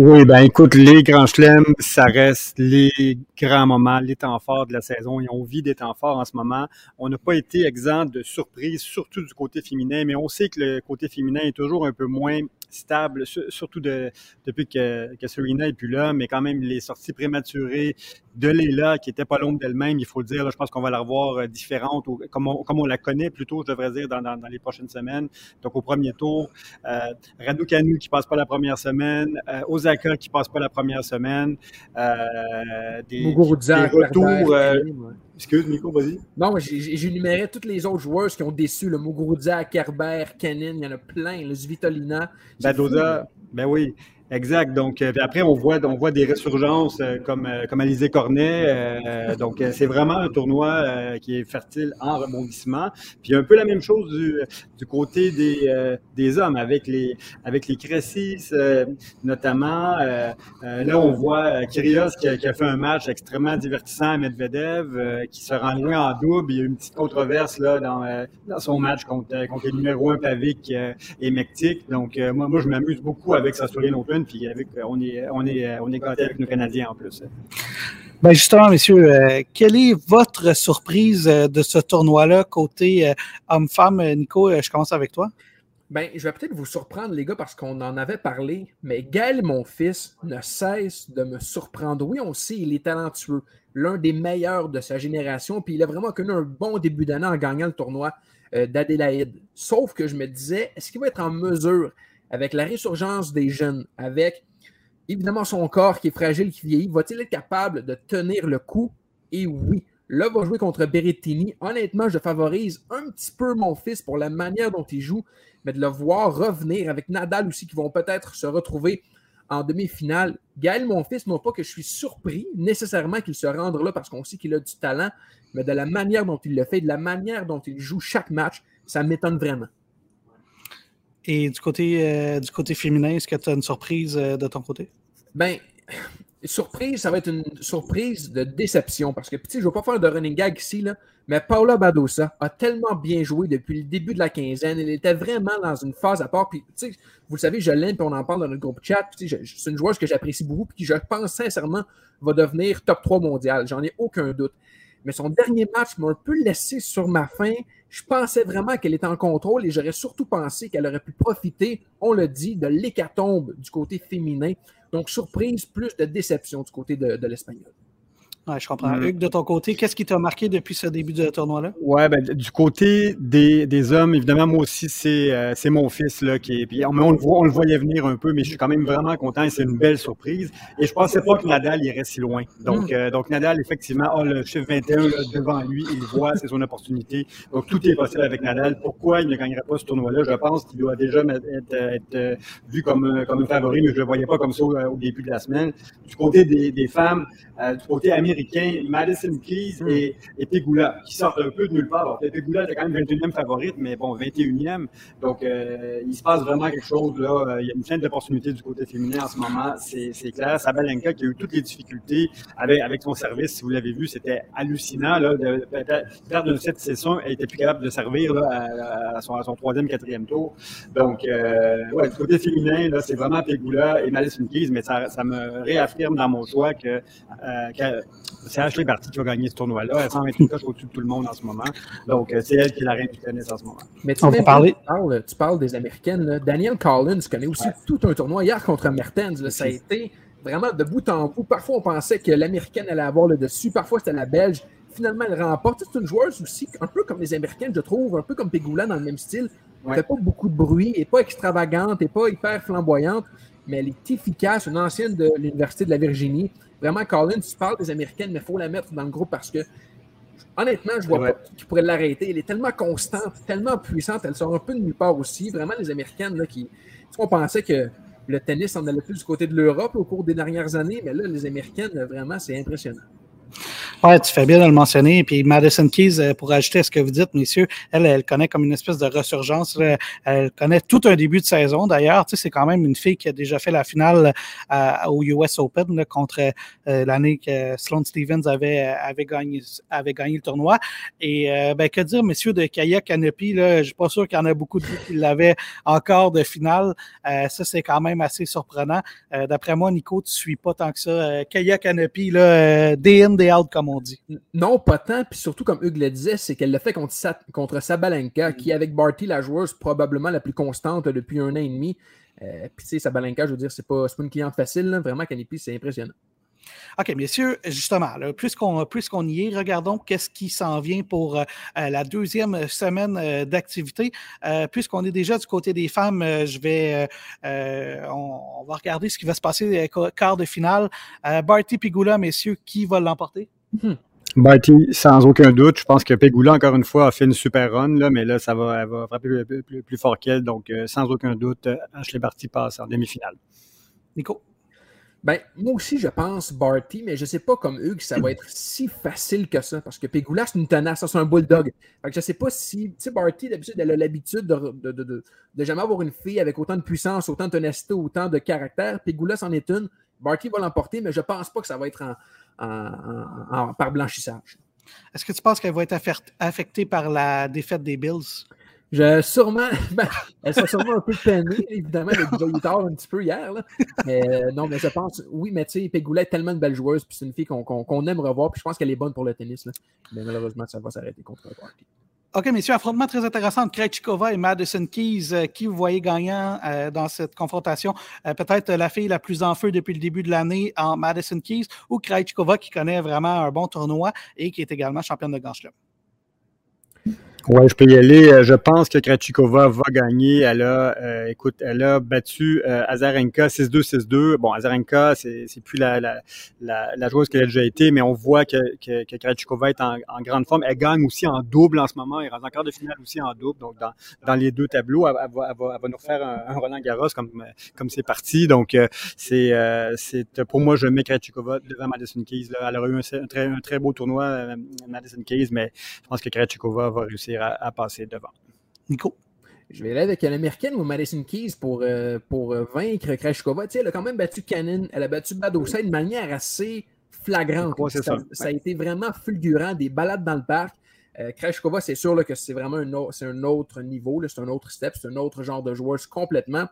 Oui, ben écoute, les grands chelems, ça reste les grands moments, les temps forts de la saison. Ils ont envie des temps forts en ce moment. On n'a pas été exempt de surprises, surtout du côté féminin, mais on sait que le côté féminin est toujours un peu moins stable, surtout de, depuis que, que Serena est plus là, mais quand même les sorties prématurées de Léla, qui était pas l'ombre d'elle-même, il faut le dire, là, je pense qu'on va la revoir euh, différente, ou, comme, on, comme on la connaît plutôt, je devrais dire, dans, dans, dans les prochaines semaines. Donc au premier tour, euh, Raducanu qui passe pas la première semaine, euh, Osaka qui passe pas la première semaine, euh, des, des retours... Euh, Excuse, Nico, vas-y. Non, j'énumérais toutes les autres joueurs qui ont déçu. Le Muguruza, Kerber, Kenin, il y en a plein. Le Svitolina. Badoza, ben oui. Exact. Donc, euh, après, on voit, on voit des résurgences euh, comme, euh, comme Alizé Cornet. donc, c'est vraiment un tournoi qui est fertile en rebondissement. Puis, un peu la même chose du, du côté des, des hommes avec les, avec les Cressis, notamment. là, on voit Kyrgios qui a, qui a, fait un match extrêmement divertissant à Medvedev, qui se rend loin en double. Il y a eu une petite controverse là, dans, dans son match contre, contre le numéro 1 Pavic et Mectic. Donc, moi, moi, je m'amuse beaucoup avec sa souris non puis avec, on est, on est, on est gâtés avec nos Canadiens en plus. Ben justement, messieurs, euh, quelle est votre surprise euh, de ce tournoi-là côté euh, homme-femme? Nico, je commence avec toi. Ben, je vais peut-être vous surprendre, les gars, parce qu'on en avait parlé, mais Gaël, mon fils, ne cesse de me surprendre. Oui, on sait, il est talentueux, l'un des meilleurs de sa génération, puis il a vraiment connu un bon début d'année en gagnant le tournoi d'Adélaïde. Sauf que je me disais, est-ce qu'il va être en mesure avec la résurgence des jeunes, avec évidemment son corps qui est fragile, qui vieillit, va-t-il être capable de tenir le coup? Et oui, là, va jouer contre Berrettini. Honnêtement, je favorise un petit peu mon fils pour la manière dont il joue, mais de le voir revenir avec Nadal aussi, qui vont peut-être se retrouver en demi-finale. Gaël, mon fils, non pas que je suis surpris nécessairement qu'il se rende là parce qu'on sait qu'il a du talent, mais de la manière dont il le fait, de la manière dont il joue chaque match, ça m'étonne vraiment. Et du côté, euh, du côté féminin, est-ce que tu as une surprise euh, de ton côté? Ben, surprise, ça va être une surprise de déception parce que, tu sais, je ne vais pas faire de running gag ici, là, mais Paula Badosa a tellement bien joué depuis le début de la quinzaine. Elle était vraiment dans une phase à part. Puis, tu sais, vous le savez, je l'aime, puis on en parle dans notre groupe chat. C'est une joueuse que j'apprécie beaucoup, puis qui, je pense sincèrement, va devenir top 3 mondial. J'en ai aucun doute. Mais son dernier match m'a un peu laissé sur ma faim. Je pensais vraiment qu'elle était en contrôle et j'aurais surtout pensé qu'elle aurait pu profiter, on le dit, de l'hécatombe du côté féminin. Donc, surprise, plus de déception du côté de, de l'Espagnol. Ouais, je comprends. Mm. Hugues, de ton côté, qu'est-ce qui t'a marqué depuis ce début de tournoi-là? Ouais, ben, du côté des, des, hommes, évidemment, moi aussi, c'est euh, mon fils là, qui est. Puis, on, on, le voit, on le voyait venir un peu, mais je suis quand même vraiment content et c'est une belle surprise. Et je pensais pas que Nadal irait si loin. Donc, mm. euh, donc Nadal, effectivement, a le chiffre 21 là, devant lui, il voit, c'est son opportunité. Donc, tout est possible avec Nadal. Pourquoi il ne gagnerait pas ce tournoi-là? Je pense qu'il doit déjà être, être, euh, vu comme, comme un favori, mais je ne le voyais pas comme ça au, début de la semaine. Du côté des, des femmes, du côté américain, Madison Keys hmm. et, et, Pegula, qui sortent un peu de nulle part. Bon, Pegula était quand même 21e favorite, mais bon, 21e. Donc, euh, il se passe vraiment quelque chose là. Il y a une chaîne d'opportunités du côté féminin en ce moment, c'est clair. Sabalenka qui a eu toutes les difficultés avec, avec son service, si vous l'avez vu, c'était hallucinant. Là, de, perdre cette session, elle était plus capable de servir là, à, son, à, son, troisième, quatrième tour. Donc, euh, ouais, du côté féminin, c'est vraiment Pegula et Madison Keys, mais ça, ça me réaffirme dans mon choix que, euh, que c'est Ashley Barty qui va gagner ce tournoi-là. Elle semble être une coche au-dessus de tout le monde en ce moment. Donc, euh, c'est elle qui est la reine du tennis en ce moment. Mais tu, parler... tu, parles, des Américaines. Daniel Collins connaît aussi tout un tournoi hier contre Mertens. ça a été vraiment de bout en bout. Parfois, on pensait que l'Américaine allait avoir le dessus. Parfois, c'était la Belge. Finalement, elle remporte. C'est une joueuse aussi, un peu comme les Américaines, je trouve, un peu comme Pegula dans le même style. Elle ne fait pas beaucoup de bruit, elle n'est pas extravagante, elle n'est pas hyper flamboyante, mais elle est efficace. Une ancienne de l'Université de la Virginie. Vraiment, Colin, tu parles des Américaines, mais il faut la mettre dans le groupe parce que, honnêtement, je vois pas qui pourrait l'arrêter. Elle est tellement constante, tellement puissante, elle sort un peu de nulle part aussi. Vraiment, les Américaines, là, qui. On pensait que le tennis en allait plus du côté de l'Europe au cours des dernières années, mais là, les Américaines, vraiment, c'est impressionnant. Oui, tu fais bien de le mentionner. Puis Madison Keys, euh, pour ajouter à ce que vous dites, messieurs, elle, elle connaît comme une espèce de ressurgence. Elle connaît tout un début de saison. D'ailleurs, tu sais, c'est quand même une fille qui a déjà fait la finale euh, au US Open contre euh, l'année que Sloane Stevens avait, avait, gagné, avait gagné le tournoi. Et ben, que dire, messieurs, de Kaya Canopy, là, je suis pas sûr qu'il y en a beaucoup de qui l'avaient encore de finale. ça, c'est quand même assez surprenant. D'après moi, Nico, tu suis pas tant que ça. Kaya Canopy, là, day in, day out, comme on dit. Non, pas tant. Puis surtout, comme Hugues le disait, c'est qu'elle l'a fait contre, contre Sabalenka, qui, avec Barty, la joueuse probablement la plus constante depuis un an et demi. Euh, puis, tu sais, Sabalenka, je veux dire, c'est pas, pas une cliente facile. Là. Vraiment, Canepi, c'est impressionnant. OK, messieurs, justement, puisqu'on puisqu'on y est, regardons qu'est-ce qui s'en vient pour euh, la deuxième semaine euh, d'activité. Euh, puisqu'on est déjà du côté des femmes, je vais on, va regarder ce qui va se passer quart de finale. Barty Pigula, messieurs, qui va l'emporter? Hmm. Barty, sans aucun doute. Je pense que Pegula, encore une fois, a fait une super run, là, mais là, ça va, elle va frapper plus, plus, fort qu'elle. Donc, sans aucun doute, Ashley Barty passe en demi-finale. Nico? Ben, moi aussi, je pense Barty, mais je ne sais pas comme Hugues, ça va être si facile que ça, parce que Pegula, c'est une tenace, c'est un bulldog. Fait que je ne sais pas si, tu sais, Barty, d'habitude, elle a l'habitude de, de, de, de, jamais avoir une fille avec autant de puissance, autant de ténacité, autant de caractère. Pegula, c'en est une. Barty va l'emporter, mais je ne pense pas que ça va être en, par blanchissage. Est-ce que tu penses qu'elle va être affectée par la défaite des Bills? Je, sûrement, <laughs> ben, elle sera sûrement un peu peinée, évidemment, elle a déjà tard un petit peu hier. Là. Mais euh, non, mais je pense, oui, mais tu sais, est tellement une belle joueuse, puis c'est une fille qu'on aime revoir, puis je pense qu'elle est bonne pour le tennis. Là. Mais malheureusement, ça va s'arrêter contre Party. OK, messieurs, affrontement très intéressant entre Krejcikova et Madison Keys. Euh, qui vous voyez gagnant euh, dans cette confrontation? Peut-être la fille la plus en feu depuis le début de l'année en Madison Keys ou Krejcikova qui connaît vraiment un bon tournoi et qui est également championne de Grand Chelem? Oui, je peux y aller. Euh, je pense que Krachikova va gagner. Elle a, euh, écoute, elle a battu euh, Azarenka 6-2, 6-2. Bon, Azarenka, c'est, plus la, la, la, la, joueuse qu'elle a déjà été, mais on voit que, que, que Krachikova est en, en, grande forme. Elle gagne aussi en double en ce moment. Elle rentre en quart de finale aussi en double. Donc, dans, dans les deux tableaux, elle, va, elle, va, elle va, nous faire un, un, Roland Garros comme, comme c'est parti. Donc, c'est, c'est, pour moi, je mets Krachikova devant Madison Keys. Là. Elle aurait eu un, très, un très beau tournoi, Madison Keys, mais je pense que Krachikova va réussir à, passer devant. Nico? Je vais aller avec l'américaine ou Madison Keys pour, euh, pour euh, vaincre Krashkova. elle a quand même battu Cannon, elle a battu Badosa de manière assez flagrante. ça, a été vraiment fulgurant, des balades dans le parc. Euh, Krashkova, c'est sûr que c'est vraiment un, autre, un autre niveau, c'est un autre step, c'est un autre genre de joueur complètement.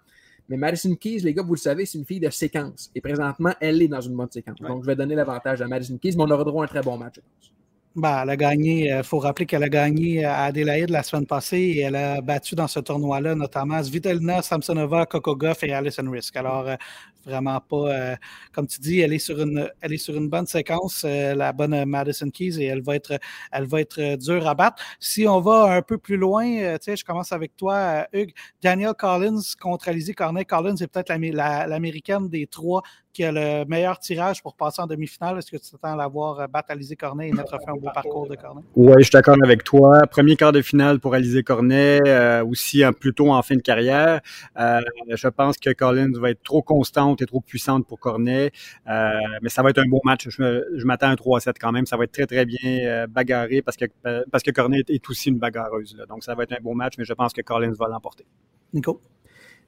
Mais Madison Keys, les gars, vous le savez, c'est une fille de séquence. Et présentement, elle est dans une bonne séquence. Donc, je vais donner l'avantage à Madison Keys, mais on aura droit à un très bon match, je pense. Ben, elle a gagné, il euh, faut rappeler qu'elle a gagné à Adélaïde la semaine passée et elle a battu dans ce tournoi-là notamment Svitelina, Samsonova, Coco Goff et Alison Risk. Alors, euh, vraiment pas, euh, comme tu dis, elle est sur une, elle est sur une bonne séquence, la bonne Madison Keys, et elle va être, elle va être dure à battre. Si on va un peu plus loin, tu sais, je commence avec toi, Hugues. Daniel Collins contre Alizé Cornet. Collins est peut-être l'américaine des trois qui a le meilleur tirage pour passer en demi-finale. Est-ce que tu t'attends à l'avoir euh, battre Alizé Cornet et mettre fin au beau parcours de Cornet? Oui, je suis d'accord avec toi. Premier quart de finale pour Alizé Cornet, euh, aussi plutôt en fin de carrière. Euh, je pense que Collins va être trop constante et trop puissante pour Cornet, mais ça va être un bon match. Je, m'attends à un 3-7 quand même. Ça va être très, très bien bagarré parce que, parce que Cornet est aussi une bagarreuse. Donc, ça va être un bon match, mais je pense que Collins va l'emporter. Nico?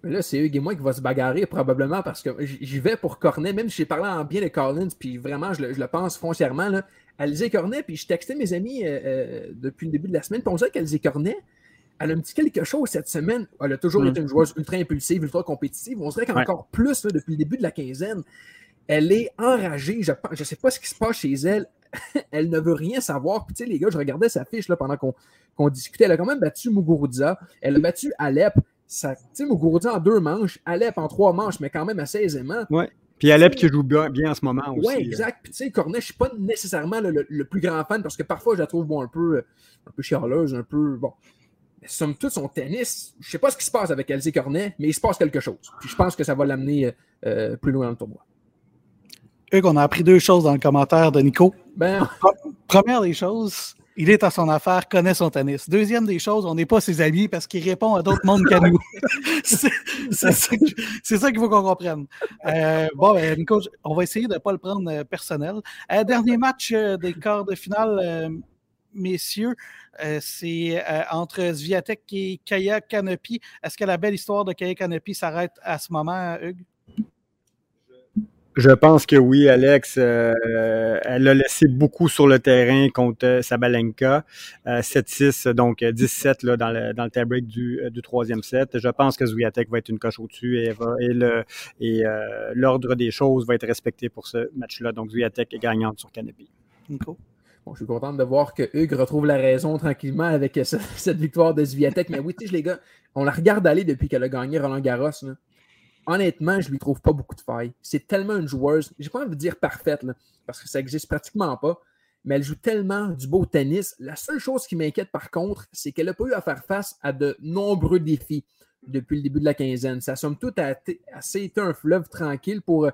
Mais là, c'est Hugues et moi qui va se bagarrer probablement parce que j'y vais pour Cornet, même si j'ai parlé en bien de Collins, puis vraiment, je le, pense foncièrement. Là. Alizé Cornet, puis je textais mes amis euh, euh, depuis le début de la semaine, puis on dirait qu'Alizé Cornet, elle a un petit quelque chose cette semaine. Elle a toujours mm. été une joueuse ultra impulsive, ultra compétitive. On dirait qu'encore plus depuis le début de la quinzaine. Elle est enragée. Je ne sais pas ce qui se passe chez elle. <laughs> elle ne veut rien savoir. Puis, tu sais, les gars, je regardais sa fiche là, pendant qu'on discutait. Elle a quand même battu Muguruza. Elle a battu Alep ça, tu sais, en deux manches, Alep en trois manches, mais quand même assez aisément. Oui. Puis Alep qui joue bien, en ce moment aussi. Oui, exact. Puis tu sais, Cornet, je suis pas nécessairement le, plus grand fan parce que parfois je la trouve bon, un peu, un peu chialeuse, un peu. Bon. Mais somme toute, son tennis, je sais pas ce qui se passe avec Elsie Cornet, mais il se passe quelque chose. Puis je pense que ça va l'amener euh, plus loin dans le tournoi. Hugues, on a appris deux choses dans le commentaire de Nico. Ben... Première des choses, il est à son affaire, connaît son tennis. Deuxième des choses, on n'est pas ses amis parce qu'il répond à d'autres mondes qu'à nous. <laughs> c'est ça qu'il faut qu'on comprenne. Euh, bon, ben, Nico, on va essayer de ne pas le prendre euh, personnel. Euh, dernier match des quarts de finale, messieurs, c'est entre Zviatek et Kaya Kanopi. Est-ce que la belle histoire de Kaya Kanopi s'arrête à ce moment, Hugues? Je pense que oui, Alex. Euh, elle a laissé beaucoup sur le terrain contre euh, Sabalenka. 7-6, euh, donc 17 là, dans le, dans le tie-break du, du troisième set. Je pense que Zwiatek va être une coche au-dessus et, et, le, et l'ordre des choses va être respecté pour ce match-là. Donc Zwiatek est gagnante sur Canopy. Bon, je suis content de voir que Hugues retrouve la raison tranquillement avec <laughs> cette victoire de Zviatek. Mais oui, tu sais, les gars, on la regarde aller depuis qu'elle a gagné Roland Garros. Honnêtement, je lui trouve pas beaucoup de failles. C'est tellement une joueuse, j'ai pas envie de dire parfaite, parce que ça existe pratiquement pas, mais elle joue tellement du beau tennis. La seule chose qui m'inquiète par contre, c'est qu'elle n'a pas eu à faire face à de nombreux défis depuis le début de la quinzaine. Ça somme tout a assez été un fleuve tranquille pour,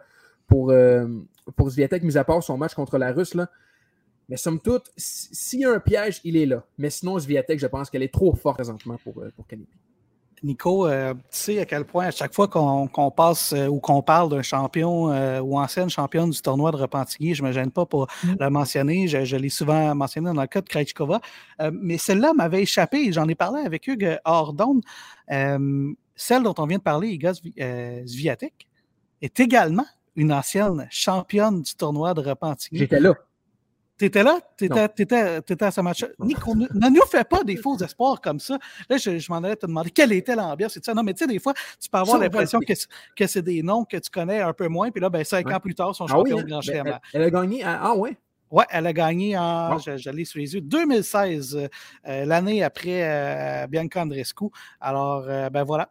pour, euh, Zviatek, mis à part son match contre la Russe. Mais somme toute, s'il y a un piège, il est là. Mais sinon, Zviatek, je pense qu'elle est trop forte présentement pour, euh, pour Nico, tu sais à quel point à chaque fois qu'on passe ou qu'on parle d'un champion ou ancienne championne du tournoi de Repentigny, je ne me gêne pas pour mm. le mentionner, je, l'ai souvent mentionné dans le cas de Krejcikova, mais celle-là m'avait échappé, j'en ai parlé avec Hugues Hordon. celle dont on vient de parler, Iga Zviatek, est également une ancienne championne du tournoi de Repentigny. J'étais là. T'étais là? T'étais, à ce match-là? Nico, ne, nous fais pas des faux espoirs comme ça. Là, je, m'en allais te demander quelle était l'ambiance. ça. Non, mais tu sais, des fois, tu peux avoir l'impression que, que c'est des noms que tu connais un peu moins. Puis là, ben, cinq ans plus tard, son ah champion de hein? Grand Chelem. Ben, elle, a gagné. Ah, ouais? Oui, elle a gagné en, je, l'ai sous les yeux, 2016, euh, euh, l'année après euh, Bianca Andrescu. Alors, ben voilà,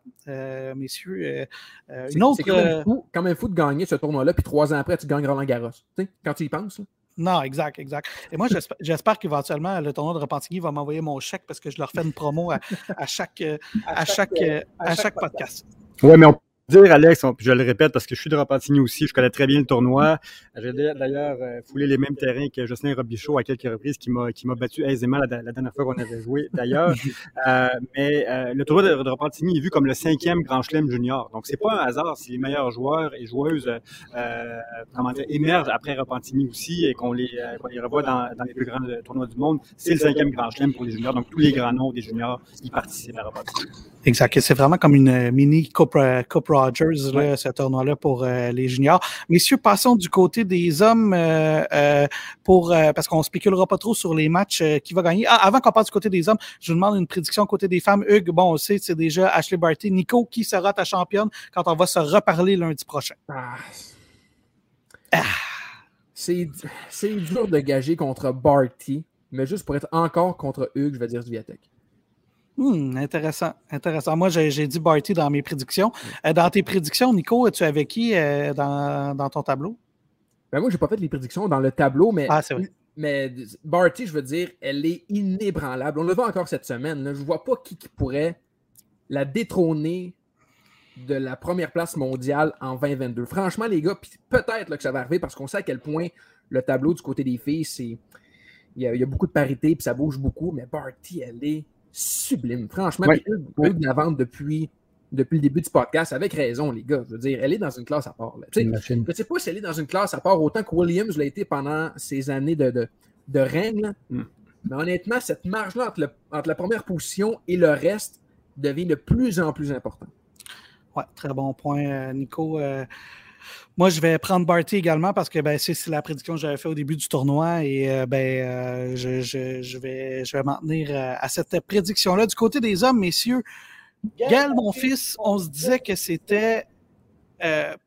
messieurs. une autre. C'est quand, même fou, de gagner ce tournoi-là, puis trois ans après, tu gagnes Roland Garros. Tu sais, quand tu y penses. Non, exact, exact. Et moi, j'espère qu'éventuellement, le tournoi de Repentigny va m'envoyer mon chèque parce que je leur fais une promo à, chaque, à, chaque, à chaque podcast. Oui, mais on dire, Alex, je le répète parce que je suis de Repentigny aussi, je connais très bien le tournoi. J'ai d'ailleurs euh, foulé les mêmes terrains que Jocelyn Robichaud à quelques reprises, qui m'a battu aisément la, dernière fois qu'on avait joué d'ailleurs. <laughs> Euh, mais euh, le tournoi de, Repentigny est vu comme le cinquième Grand Chelem junior. Donc c'est pas un hasard si les meilleurs joueurs et joueuses émergent après Repentigny aussi et qu'on les, les revoit dans, dans, les plus grands tournois du monde. C'est le cinquième Grand Chelem pour les juniors. Donc tous les grands noms des juniors y participent à Repentigny. Exact. C'est vraiment comme une mini Coupe, là, ce tournoi-là pour euh, les juniors. Messieurs, passons du côté des hommes euh, euh, pour parce qu'on spéculera pas trop sur les matchs qui va gagner. Ah, avant qu'on passe du côté des hommes, je vous demande une prédiction côté des femmes. Hugues, bon, on sait, c'est déjà Ashley Barty. Nico, qui sera ta championne quand on va se reparler lundi prochain? Ah. Ah. C'est dur de gager contre Barty, mais juste pour être encore contre Hugues, je vais dire Viatek. Hmm, intéressant, intéressant. Moi, j'ai dit Barty dans mes prédictions. Euh, dans tes prédictions, Nico, tu avais qui euh, dans, ton tableau? Ben moi, j'ai pas fait les prédictions dans le tableau, mais, ah, vrai. mais Barty, je veux dire, elle est inébranlable. On le voit encore cette semaine. Là. Je vois pas qui, pourrait la détrôner de la première place mondiale en 2022. Franchement, les gars, peut-être que ça va arriver parce qu'on sait à quel point le tableau du côté des filles, c'est. Il y, a, il y a beaucoup de parité, puis ça bouge beaucoup, mais Barty, elle est sublime. Franchement, oui. de la vente depuis, depuis le début du podcast, avec raison, les gars. Je veux dire, elle est dans une classe à part. Je ne sais pas si elle est dans une classe à part autant que Williams l'a été pendant ses années de, de, de règne. Hmm. Mais honnêtement, cette marge-là entre, entre, la première position et le reste devient de plus en plus important. Oui, très bon point, euh, Nico. Euh, moi, je vais prendre Barty également parce que ben, c'est la prédiction que j'avais faite au début du tournoi et euh, ben, euh, je, je, vais, je vais m'en tenir euh, à cette prédiction-là. Du côté des hommes, messieurs, Gaël, mon fils, on se disait que c'était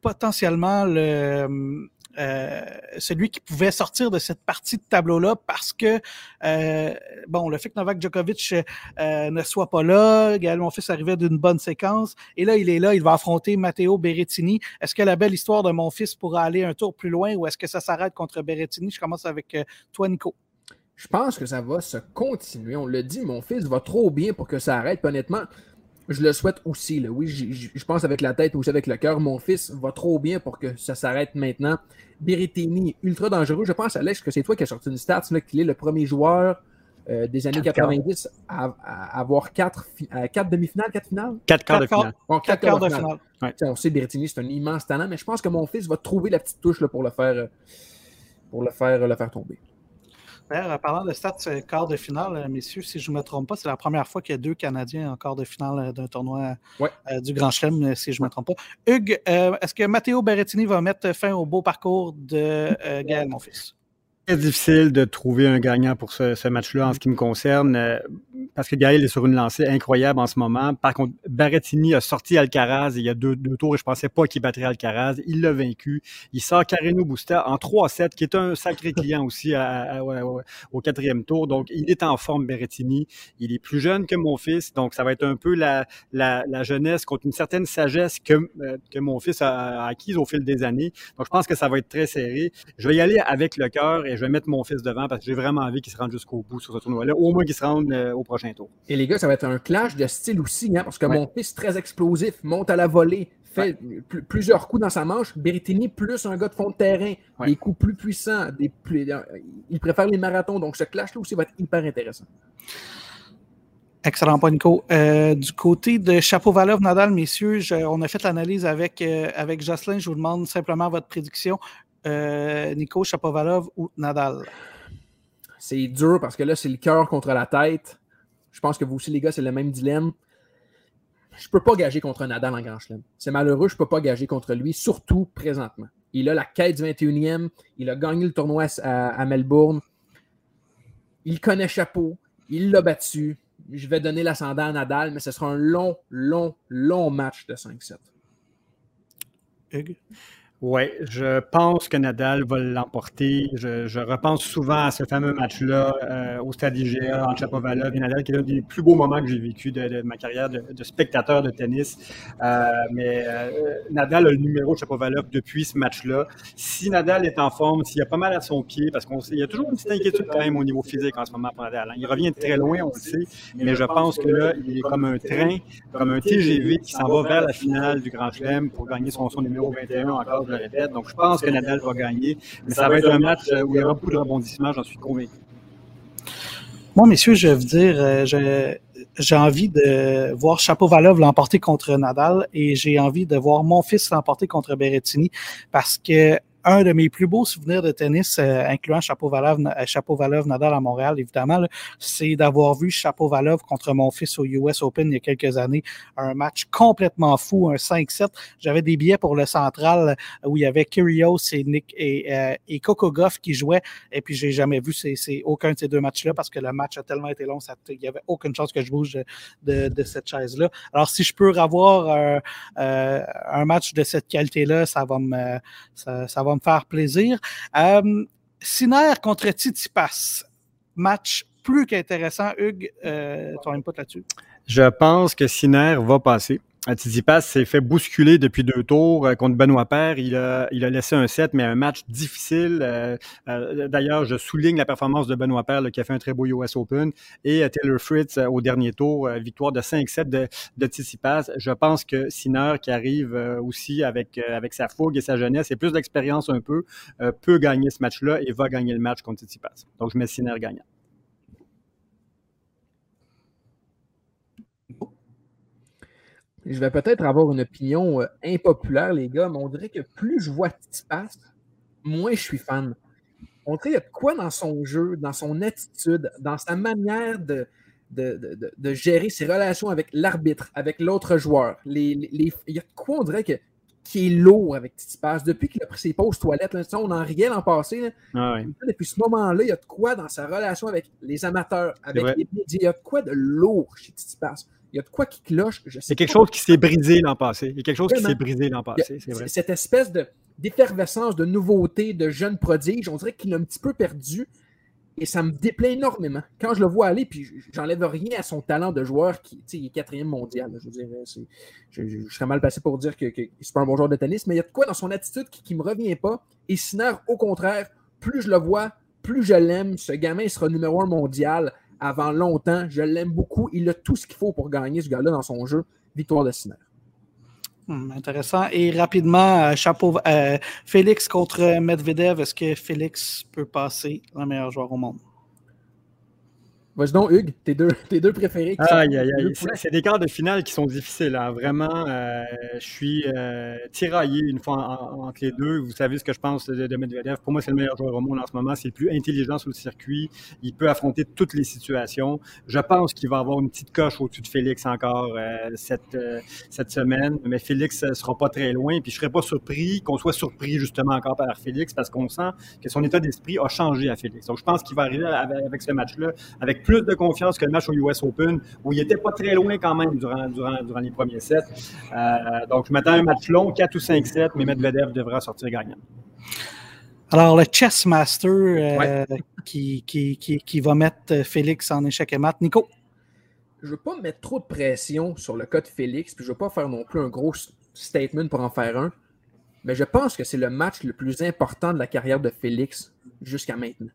potentiellement le, euh, celui qui pouvait sortir de cette partie de tableau-là parce que, euh, bon, le fait que Novak Djokovic euh, ne soit pas là, Gaël Monfils arrivait d'une bonne séquence, et là, il est là, il va affronter Matteo Berrettini. Est-ce que la belle histoire de mon fils pourra aller un tour plus loin ou est-ce que ça s'arrête contre Berrettini? Je commence avec toi, Nico. Je pense que ça va se continuer. On le dit, mon fils va trop bien pour que ça arrête. honnêtement, je le souhaite aussi. Là. Oui, je pense avec la tête, aussi avec le cœur. Mon fils va trop bien pour que ça s'arrête maintenant. Berrettini, ultra dangereux. Je pense, Alex, que c'est toi qui as sorti une stat, qu'il est le premier joueur euh, des années 90 à, avoir quatre, quatre demi-finales, quatre finales? Quatre quarts de finale. quatre, quarts de finale. On sait Berrettini, c'est un immense talent, mais je pense que mon fils va trouver la petite touche là, pour le faire, euh, pour le faire, le faire tomber. En parlant de stats euh, quart de finale, euh, messieurs, si je ne me trompe pas, c'est la première fois qu'il y a deux Canadiens en quart de finale euh, d'un tournoi du Grand Chelem, si je ne me trompe pas. Hugues, est-ce que Matteo Berrettini va mettre fin au beau parcours de Gaël Monfils? Très difficile de trouver un gagnant pour ce, match-là en ce qui me concerne, euh, parce que Gaël est sur une lancée incroyable en ce moment. Par contre, Barrettini a sorti Alcaraz il y a deux, tours et je pensais pas qu'il battrait Alcaraz. Il l'a vaincu. Il sort Carreno Busta en 3-7, qui est un sacré client aussi au quatrième tour. Donc, il est en forme, Berrettini. Il est plus jeune que mon fils, donc ça va être un peu la, la, jeunesse contre une certaine sagesse que, euh, que mon fils a, acquise au fil des années. Donc, je pense que ça va être très serré. Je vais y aller avec le cœur je vais mettre mon fils devant parce que j'ai vraiment envie qu'il se rende jusqu'au bout sur ce tournoi-là, au moins qu'il se rende euh, au prochain tour. Et les gars, ça va être un clash de style aussi, hein, parce que mon fils très explosif, monte à la volée, fait plusieurs coups dans sa manche. Berrettini, plus un gars de fond de terrain, des coups plus puissants, des plus, il préfère les marathons. Donc ce clash-là aussi va être hyper intéressant. Excellent point, Nico. Euh, du côté de Chapeau-Valov, Nadal, messieurs, on a fait l'analyse avec, euh, avec Jocelyn. Je vous demande simplement votre prédiction. Euh, Nico, Chapovalov ou Nadal? C'est dur parce que là, c'est le cœur contre la tête. Je pense que vous aussi, les gars, c'est le même dilemme. Je ne peux pas gager contre Nadal en Grand Chelem. C'est malheureux, je ne peux pas gager contre lui, surtout présentement. Il a la quête du 21e, il a gagné le tournoi à, Melbourne. Il connaît Chapeau, il l'a battu. Je vais donner l'ascendant à Nadal, mais ce sera un long, long, long match de 5-7. Hugues? Oui, je pense que Nadal va l'emporter. Je, repense souvent à ce fameux match-là euh, au stade IGA entre Chapovalov et Nadal, qui est l'un des plus beaux moments que j'ai vécu de, ma carrière de, spectateur de tennis. Euh, mais euh, Nadal a le numéro de Chapovalov depuis ce match-là. Si Nadal est en forme, s'il a pas mal à son pied, parce qu'il y a toujours une petite inquiétude quand même au niveau physique en ce moment pour Nadal. Hein. Il revient très loin, on le sait, mais je pense que là, il est comme un train, comme un TGV qui s'en va vers la finale du Grand Chelem pour gagner son, son numéro 21 encore je le répète. Donc, je pense que Nadal va gagner. Mais ça va être un match où il y aura beaucoup de rebondissements, j'en suis convaincu. Moi, messieurs, je veux dire, euh, j'ai envie de voir Chapeau-Valov l'emporter contre Nadal et j'ai envie de voir mon fils l'emporter contre Berrettini parce que un de mes plus beaux souvenirs de tennis, euh, incluant Chapeau -Valov, Nadal à Montréal, évidemment, c'est d'avoir vu Chapeau-Valov contre mon fils au US Open il y a quelques années. Un match complètement fou, un 5-7. J'avais des billets pour le central où il y avait Kyrgios et, Nick, et, euh, Coco Goff qui jouaient. Et puis, j'ai jamais vu ces, aucun de ces deux matchs-là parce que le match a tellement été long, il n'y avait aucune chance que je bouge de, cette chaise-là. Alors, si je peux avoir euh, un match de cette qualité-là, ça va me, ça, ça va me faire plaisir. Euh, Sinner contre Titipas. Match plus qu'intéressant. Hugues, euh, ton input là-dessus? Je pense que Sinner va passer. Tsitsipas s'est fait bousculer depuis deux tours euh, contre Benoît Père. Il a, il a laissé un set, mais un match difficile. Euh, euh, d'ailleurs, je souligne la performance de Benoît Père, qui a fait un très beau US Open, et Taylor Fritz au dernier tour, victoire de 5-7 de, de Tsitsipas. Je pense que Sinner, qui arrive aussi avec, avec sa fougue et sa jeunesse et plus d'expérience un peu, peut gagner ce match-là et va gagner le match contre Tsitsipas. Donc, je mets Sinner gagnant. Je vais peut-être avoir une opinion euh, impopulaire, les gars, mais on dirait que plus je vois Tipas, moins je suis fan. On dirait qu'il y a quoi dans son jeu, dans son attitude, dans sa manière de, de, gérer ses relations avec l'arbitre, avec l'autre joueur. Les, il y a quoi, on dirait, que, qui est lourd avec Tipas. Depuis qu'il a pris ses pauses toilettes, là, on en riait l'an passé. Ah depuis ce moment-là, il y a de quoi dans sa relation avec les amateurs, avec les médias. Il y a de quoi de lourd chez Tipas il y a de quoi qui cloche. Je sais quelque chose qui s'est brisé l'an passé. Il y a quelque chose qui s'est brisé l'an passé, c'est vrai. Cette espèce de, d'effervescence, de nouveauté, de jeune prodige, on dirait qu'il a un petit peu perdu. Et ça me déplaît énormément. Quand je le vois aller, puis j'enlève rien à son talent de joueur qui il est quatrième mondial. Je, veux je, serais mal passé pour dire que, que c'est pas un bon joueur de tennis, mais il y a de quoi dans son attitude qui ne me revient pas. Et Sinner, au contraire, plus je le vois, plus je l'aime. Ce gamin sera numéro un mondial avant longtemps. Je l'aime beaucoup. Il a tout ce qu'il faut pour gagner ce gars-là dans son jeu. Victoire de. Hmm, intéressant. Et rapidement, euh, chapeau, euh, Félix contre Medvedev. Est-ce que Félix peut passer le meilleur joueur au monde? Vas-y donc, Hugues, tes deux, <laughs> tes deux préférés. Aïe, aïe, aïe. C'est des quarts de finale qui sont difficiles. Hein. Vraiment, euh, je suis euh, tiraillé une fois entre les deux. Vous savez ce que je pense de, Medvedev. Pour moi, c'est le meilleur joueur au monde en ce moment. C'est le plus intelligent sur le circuit. Il peut affronter toutes les situations. Je pense qu'il va avoir une petite coche au-dessus de Félix encore euh, cette, cette semaine. Mais Félix ne sera pas très loin. Puis je ne serais pas surpris qu'on soit surpris justement encore par Félix parce qu'on sent que son état d'esprit a changé à Félix. Donc je pense qu'il va arriver avec ce match-là avec plus de confiance que le match au US Open, où il n'était pas très loin quand même durant, durant, durant les premiers sets. Euh, donc, je m'attends à un match long, 4 ou 5 sets, mais Medvedev devra sortir gagnant. Alors, le chess master euh, qui, qui, qui, qui, va mettre Félix en échec et mat. Nico? Je ne veux pas mettre trop de pression sur le cas de Félix, puis je ne veux pas faire non plus un gros statement pour en faire un, mais je pense que c'est le match le plus important de la carrière de Félix jusqu'à maintenant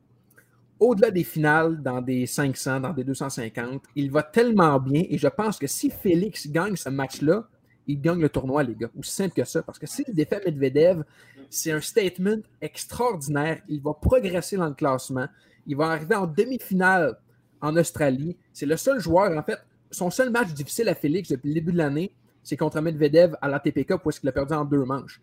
au-delà des finales, dans des 500, dans des 250, il va tellement bien et je pense que si Félix gagne ce match-là, il gagne le tournoi, les gars. Aussi simple que ça. Parce que s'il défait Medvedev, c'est un statement extraordinaire. Il va progresser dans le classement. Il va arriver en demi-finale en Australie. C'est le seul joueur, en fait, son seul match difficile à Félix depuis le début de l'année, c'est contre Medvedev à l'ATP Cup où est-ce qu'il a perdu en deux manches.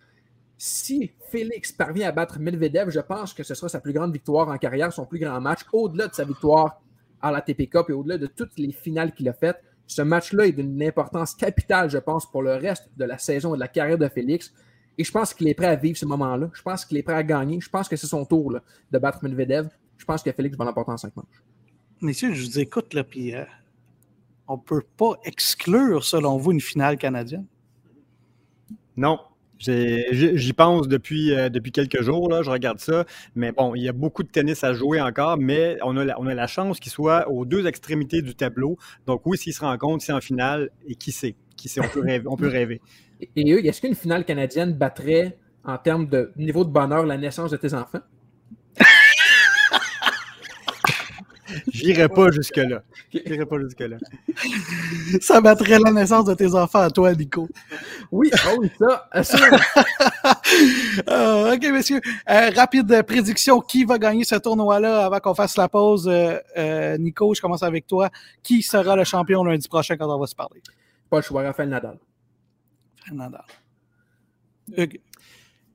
Si Félix parvient à battre Medvedev, je pense que ce sera sa plus grande victoire en carrière, son plus grand match, au-delà de sa victoire à l'ATP Cup et au-delà de toutes les finales qu'il a faites. Ce match-là est d'une importance capitale, je pense, pour le reste de la saison et de la carrière de Félix. Et je pense qu'il est prêt à vivre ce moment-là. Je pense qu'il est prêt à gagner. Je pense que c'est son tour de battre Medvedev. Je pense que Félix va l'emporter en cinq manches. Messieurs, je vous écoute, là, puis euh, on ne peut pas exclure, selon vous, une finale canadienne? Non. J'y pense depuis, euh, depuis quelques jours, là, je regarde ça. Mais bon, il y a beaucoup de tennis à jouer encore, mais on a la, on a la chance qu'il soit aux deux extrémités du tableau. Donc oui, s'ils se rencontrent, c'est en finale, et qui sait? Qui sait? On peut rêver. On peut rêver. Et eux, est-ce qu'une finale canadienne battrait, en termes de niveau de bonheur, la naissance de tes enfants? J'irai pas jusque-là. J'irai pas jusque-là. <laughs> Ça battrait la naissance de tes enfants à toi, Nico. Oui, oh oui, ça, euh, <laughs> OK, messieurs. Euh, rapide prédiction. Qui va gagner ce tournoi-là avant qu'on fasse la pause? Euh, Nico, je commence avec toi. Qui sera le champion lundi prochain quand on va se parler? Pas le choix, Raphaël Nadal. Raphaël Nadal.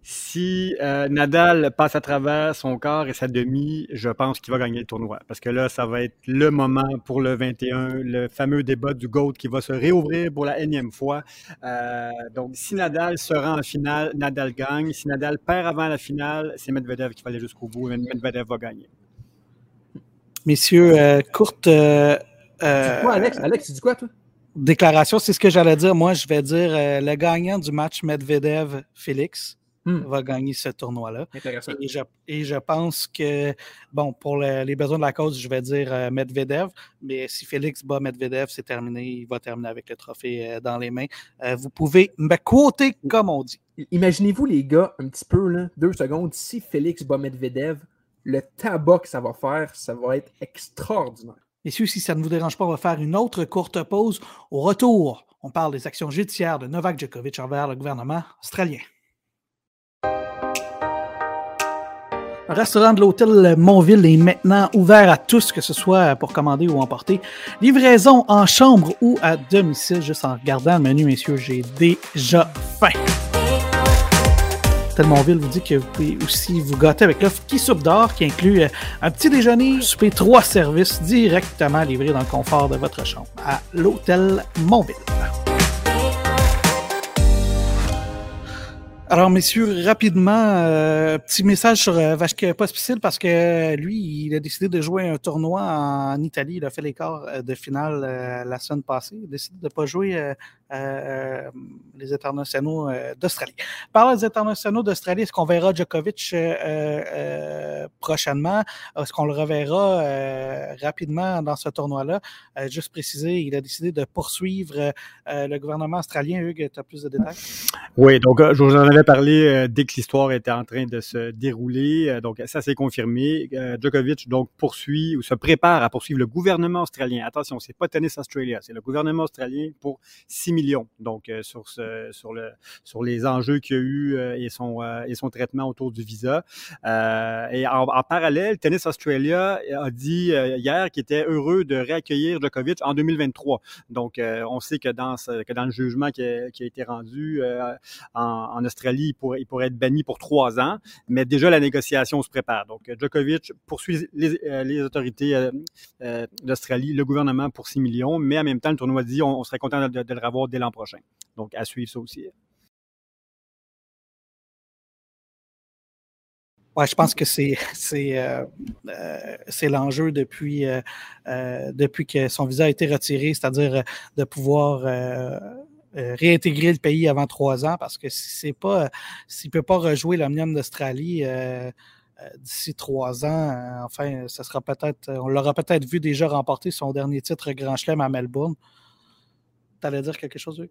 Si euh, Nadal passe à travers son corps et sa demi, je pense qu'il va gagner le tournoi. Parce que là, ça va être le moment pour le 21, le fameux débat du GOAT qui va se réouvrir pour la énième fois. Euh, donc, si Nadal se rend en finale, Nadal gagne. Si Nadal perd avant la finale, c'est Medvedev qui va aller jusqu'au bout. Medvedev va gagner. Messieurs, euh, courte. quoi, Alex? Alex, tu dis quoi, toi? Déclaration, c'est ce que j'allais dire. Moi, je vais dire le gagnant du match Medvedev-Félix Hmm. va gagner ce tournoi-là. Et je, et je, pense que, bon, pour les besoins de la cause, je vais dire euh, Medvedev, mais si Félix bat Medvedev, c'est terminé. Il va terminer avec le trophée euh, dans les mains. Euh, vous pouvez me quoter comme on dit. Imaginez-vous, les gars, un petit peu, là, deux secondes, si Félix bat Medvedev, le tabac que ça va faire, ça va être extraordinaire. Messieurs, si ça ne vous dérange pas, on va faire une autre courte pause. Au retour, on parle des actions judiciaires de Novak Djokovic envers le gouvernement australien. Le restaurant de l'hôtel Montville est maintenant ouvert à tous, que ce soit pour commander ou emporter. Livraison en chambre ou à domicile. Juste en regardant le menu, messieurs, j'ai déjà faim. L'hôtel Montville vous dit que vous pouvez aussi vous gâter avec l'offre qui soupe d'or, qui inclut euh, un petit déjeuner, souper, trois services directement livrés dans le confort de votre chambre à l'hôtel Montville. Alors, messieurs, rapidement, euh, petit message sur euh, Vachke Pospisil parce que euh, lui, il a décidé de jouer un tournoi en Italie. Il a fait les quarts de finale la semaine passée. Il a décidé de ne pas jouer les internationaux d'Australie. Par les internationaux d'Australie, est-ce qu'on verra Djokovic prochainement? Est-ce qu'on le reverra rapidement dans ce tournoi-là? juste préciser, il a décidé de poursuivre le gouvernement australien. Hugues, tu as plus de détails? Oui, donc je vous en avais parlé euh, dès que l'histoire était en train de se dérouler. Euh, donc, ça s'est confirmé. Euh, Djokovic, donc, poursuit ou se prépare à poursuivre le gouvernement australien. Attention, c'est pas Tennis Australia, c'est le gouvernement australien pour 6 millions. Donc, sur, ce, sur, le, sur les enjeux qu'il y a eu et, son, et son traitement autour du visa. et en, parallèle, Tennis Australia a dit hier qu'il était heureux de réaccueillir Djokovic en 2023. Donc, on sait que dans, le jugement qui a, été rendu en, Australie, il pourrait, être banni pour trois ans, mais déjà la négociation se prépare. Donc, Djokovic poursuit les, euh, autorités euh, euh, d'Australie, le gouvernement pour 6 millions, mais en même temps, le tournoi dit on, serait content de, le revoir dès l'an prochain. Donc, à suivre ça aussi. Ouais, je pense que c'est c'est l'enjeu depuis depuis que son visa a été retiré, c'est-à-dire de pouvoir euh, réintégrer le pays avant trois ans parce que si c'est pas s'il peut pas rejouer l'Omnium d'Australie euh, euh, d'ici trois ans, enfin, ça sera peut-être. On l'aura peut-être vu déjà remporter son dernier titre Grand Chelem à Melbourne. Tu allais dire quelque chose, Hugues?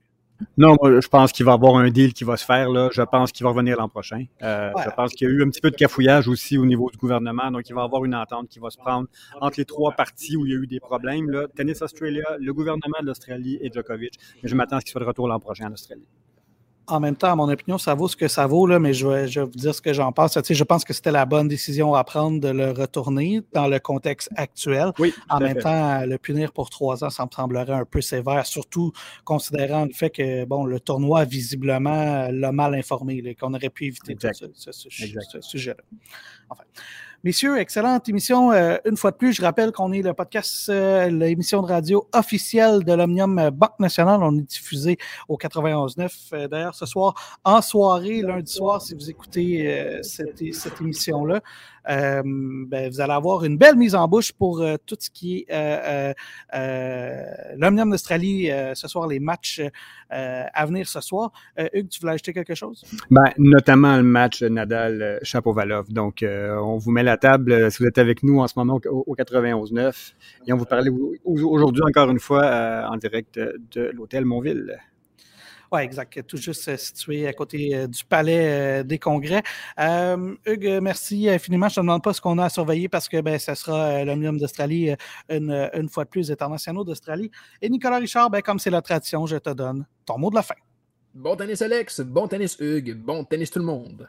Non, je pense qu'il va y avoir un deal qui va se faire. Là. Je pense qu'il va revenir l'an prochain. Euh, je pense qu'il y a eu un petit peu de cafouillage aussi au niveau du gouvernement. Donc, il va y avoir une entente qui va se prendre entre les trois parties où il y a eu des problèmes. Là. Tennis Australia, le gouvernement de l'Australie et Djokovic. Mais je m'attends à ce qu'il soit de retour l'an prochain en Australie. En même temps, à mon opinion, ça vaut ce que ça vaut, là, mais je vais, je vais vous dire ce que j'en pense. Tu sais, je pense que c'était la bonne décision à prendre de le retourner dans le contexte actuel. Oui, en même fait. temps, le punir pour trois ans, ça me semblerait un peu sévère, surtout considérant le fait que bon, le tournoi, visiblement, l'a mal informé, qu'on aurait pu éviter tout ce, ce- ce- Exact. ce sujet-là. Enfin. Messieurs, excellente émission. Euh, une fois de plus, je rappelle qu'on est le podcast, euh, l'émission de radio officielle de l'Omnium Banque Nationale. On est diffusé au 91.9. Euh, D'ailleurs, ce soir, en soirée, lundi soir, si vous écoutez euh, cette, cette émission-là, ben, vous allez avoir une belle mise en bouche pour euh, tout ce qui est euh, euh, euh, l'Omnium d'Australie euh, ce soir, les matchs euh, à venir ce soir. Euh, Hugues, tu voulais ajouter quelque chose? Ben, notamment le match Nadal-Chapovalov. Donc, euh, on vous met la table euh, si vous êtes avec nous en ce moment au, au 91.9. Et on vous au- aujourd'hui encore une fois euh, en direct de l'hôtel Montville. Oui, exact. Tout juste euh, situé à côté euh, du Palais euh, des Congrès. Hugues, merci infiniment. Je ne te demande pas ce qu'on a à surveiller parce que ben, ce sera l'Omnium d'Australie une, une fois de plus, internationaux d'Australie. Et Nicolas Richard, ben, comme c'est la tradition, je te donne ton mot de la fin. Bon tennis, Alex. Bon tennis, Hugues. Bon tennis, tout le monde.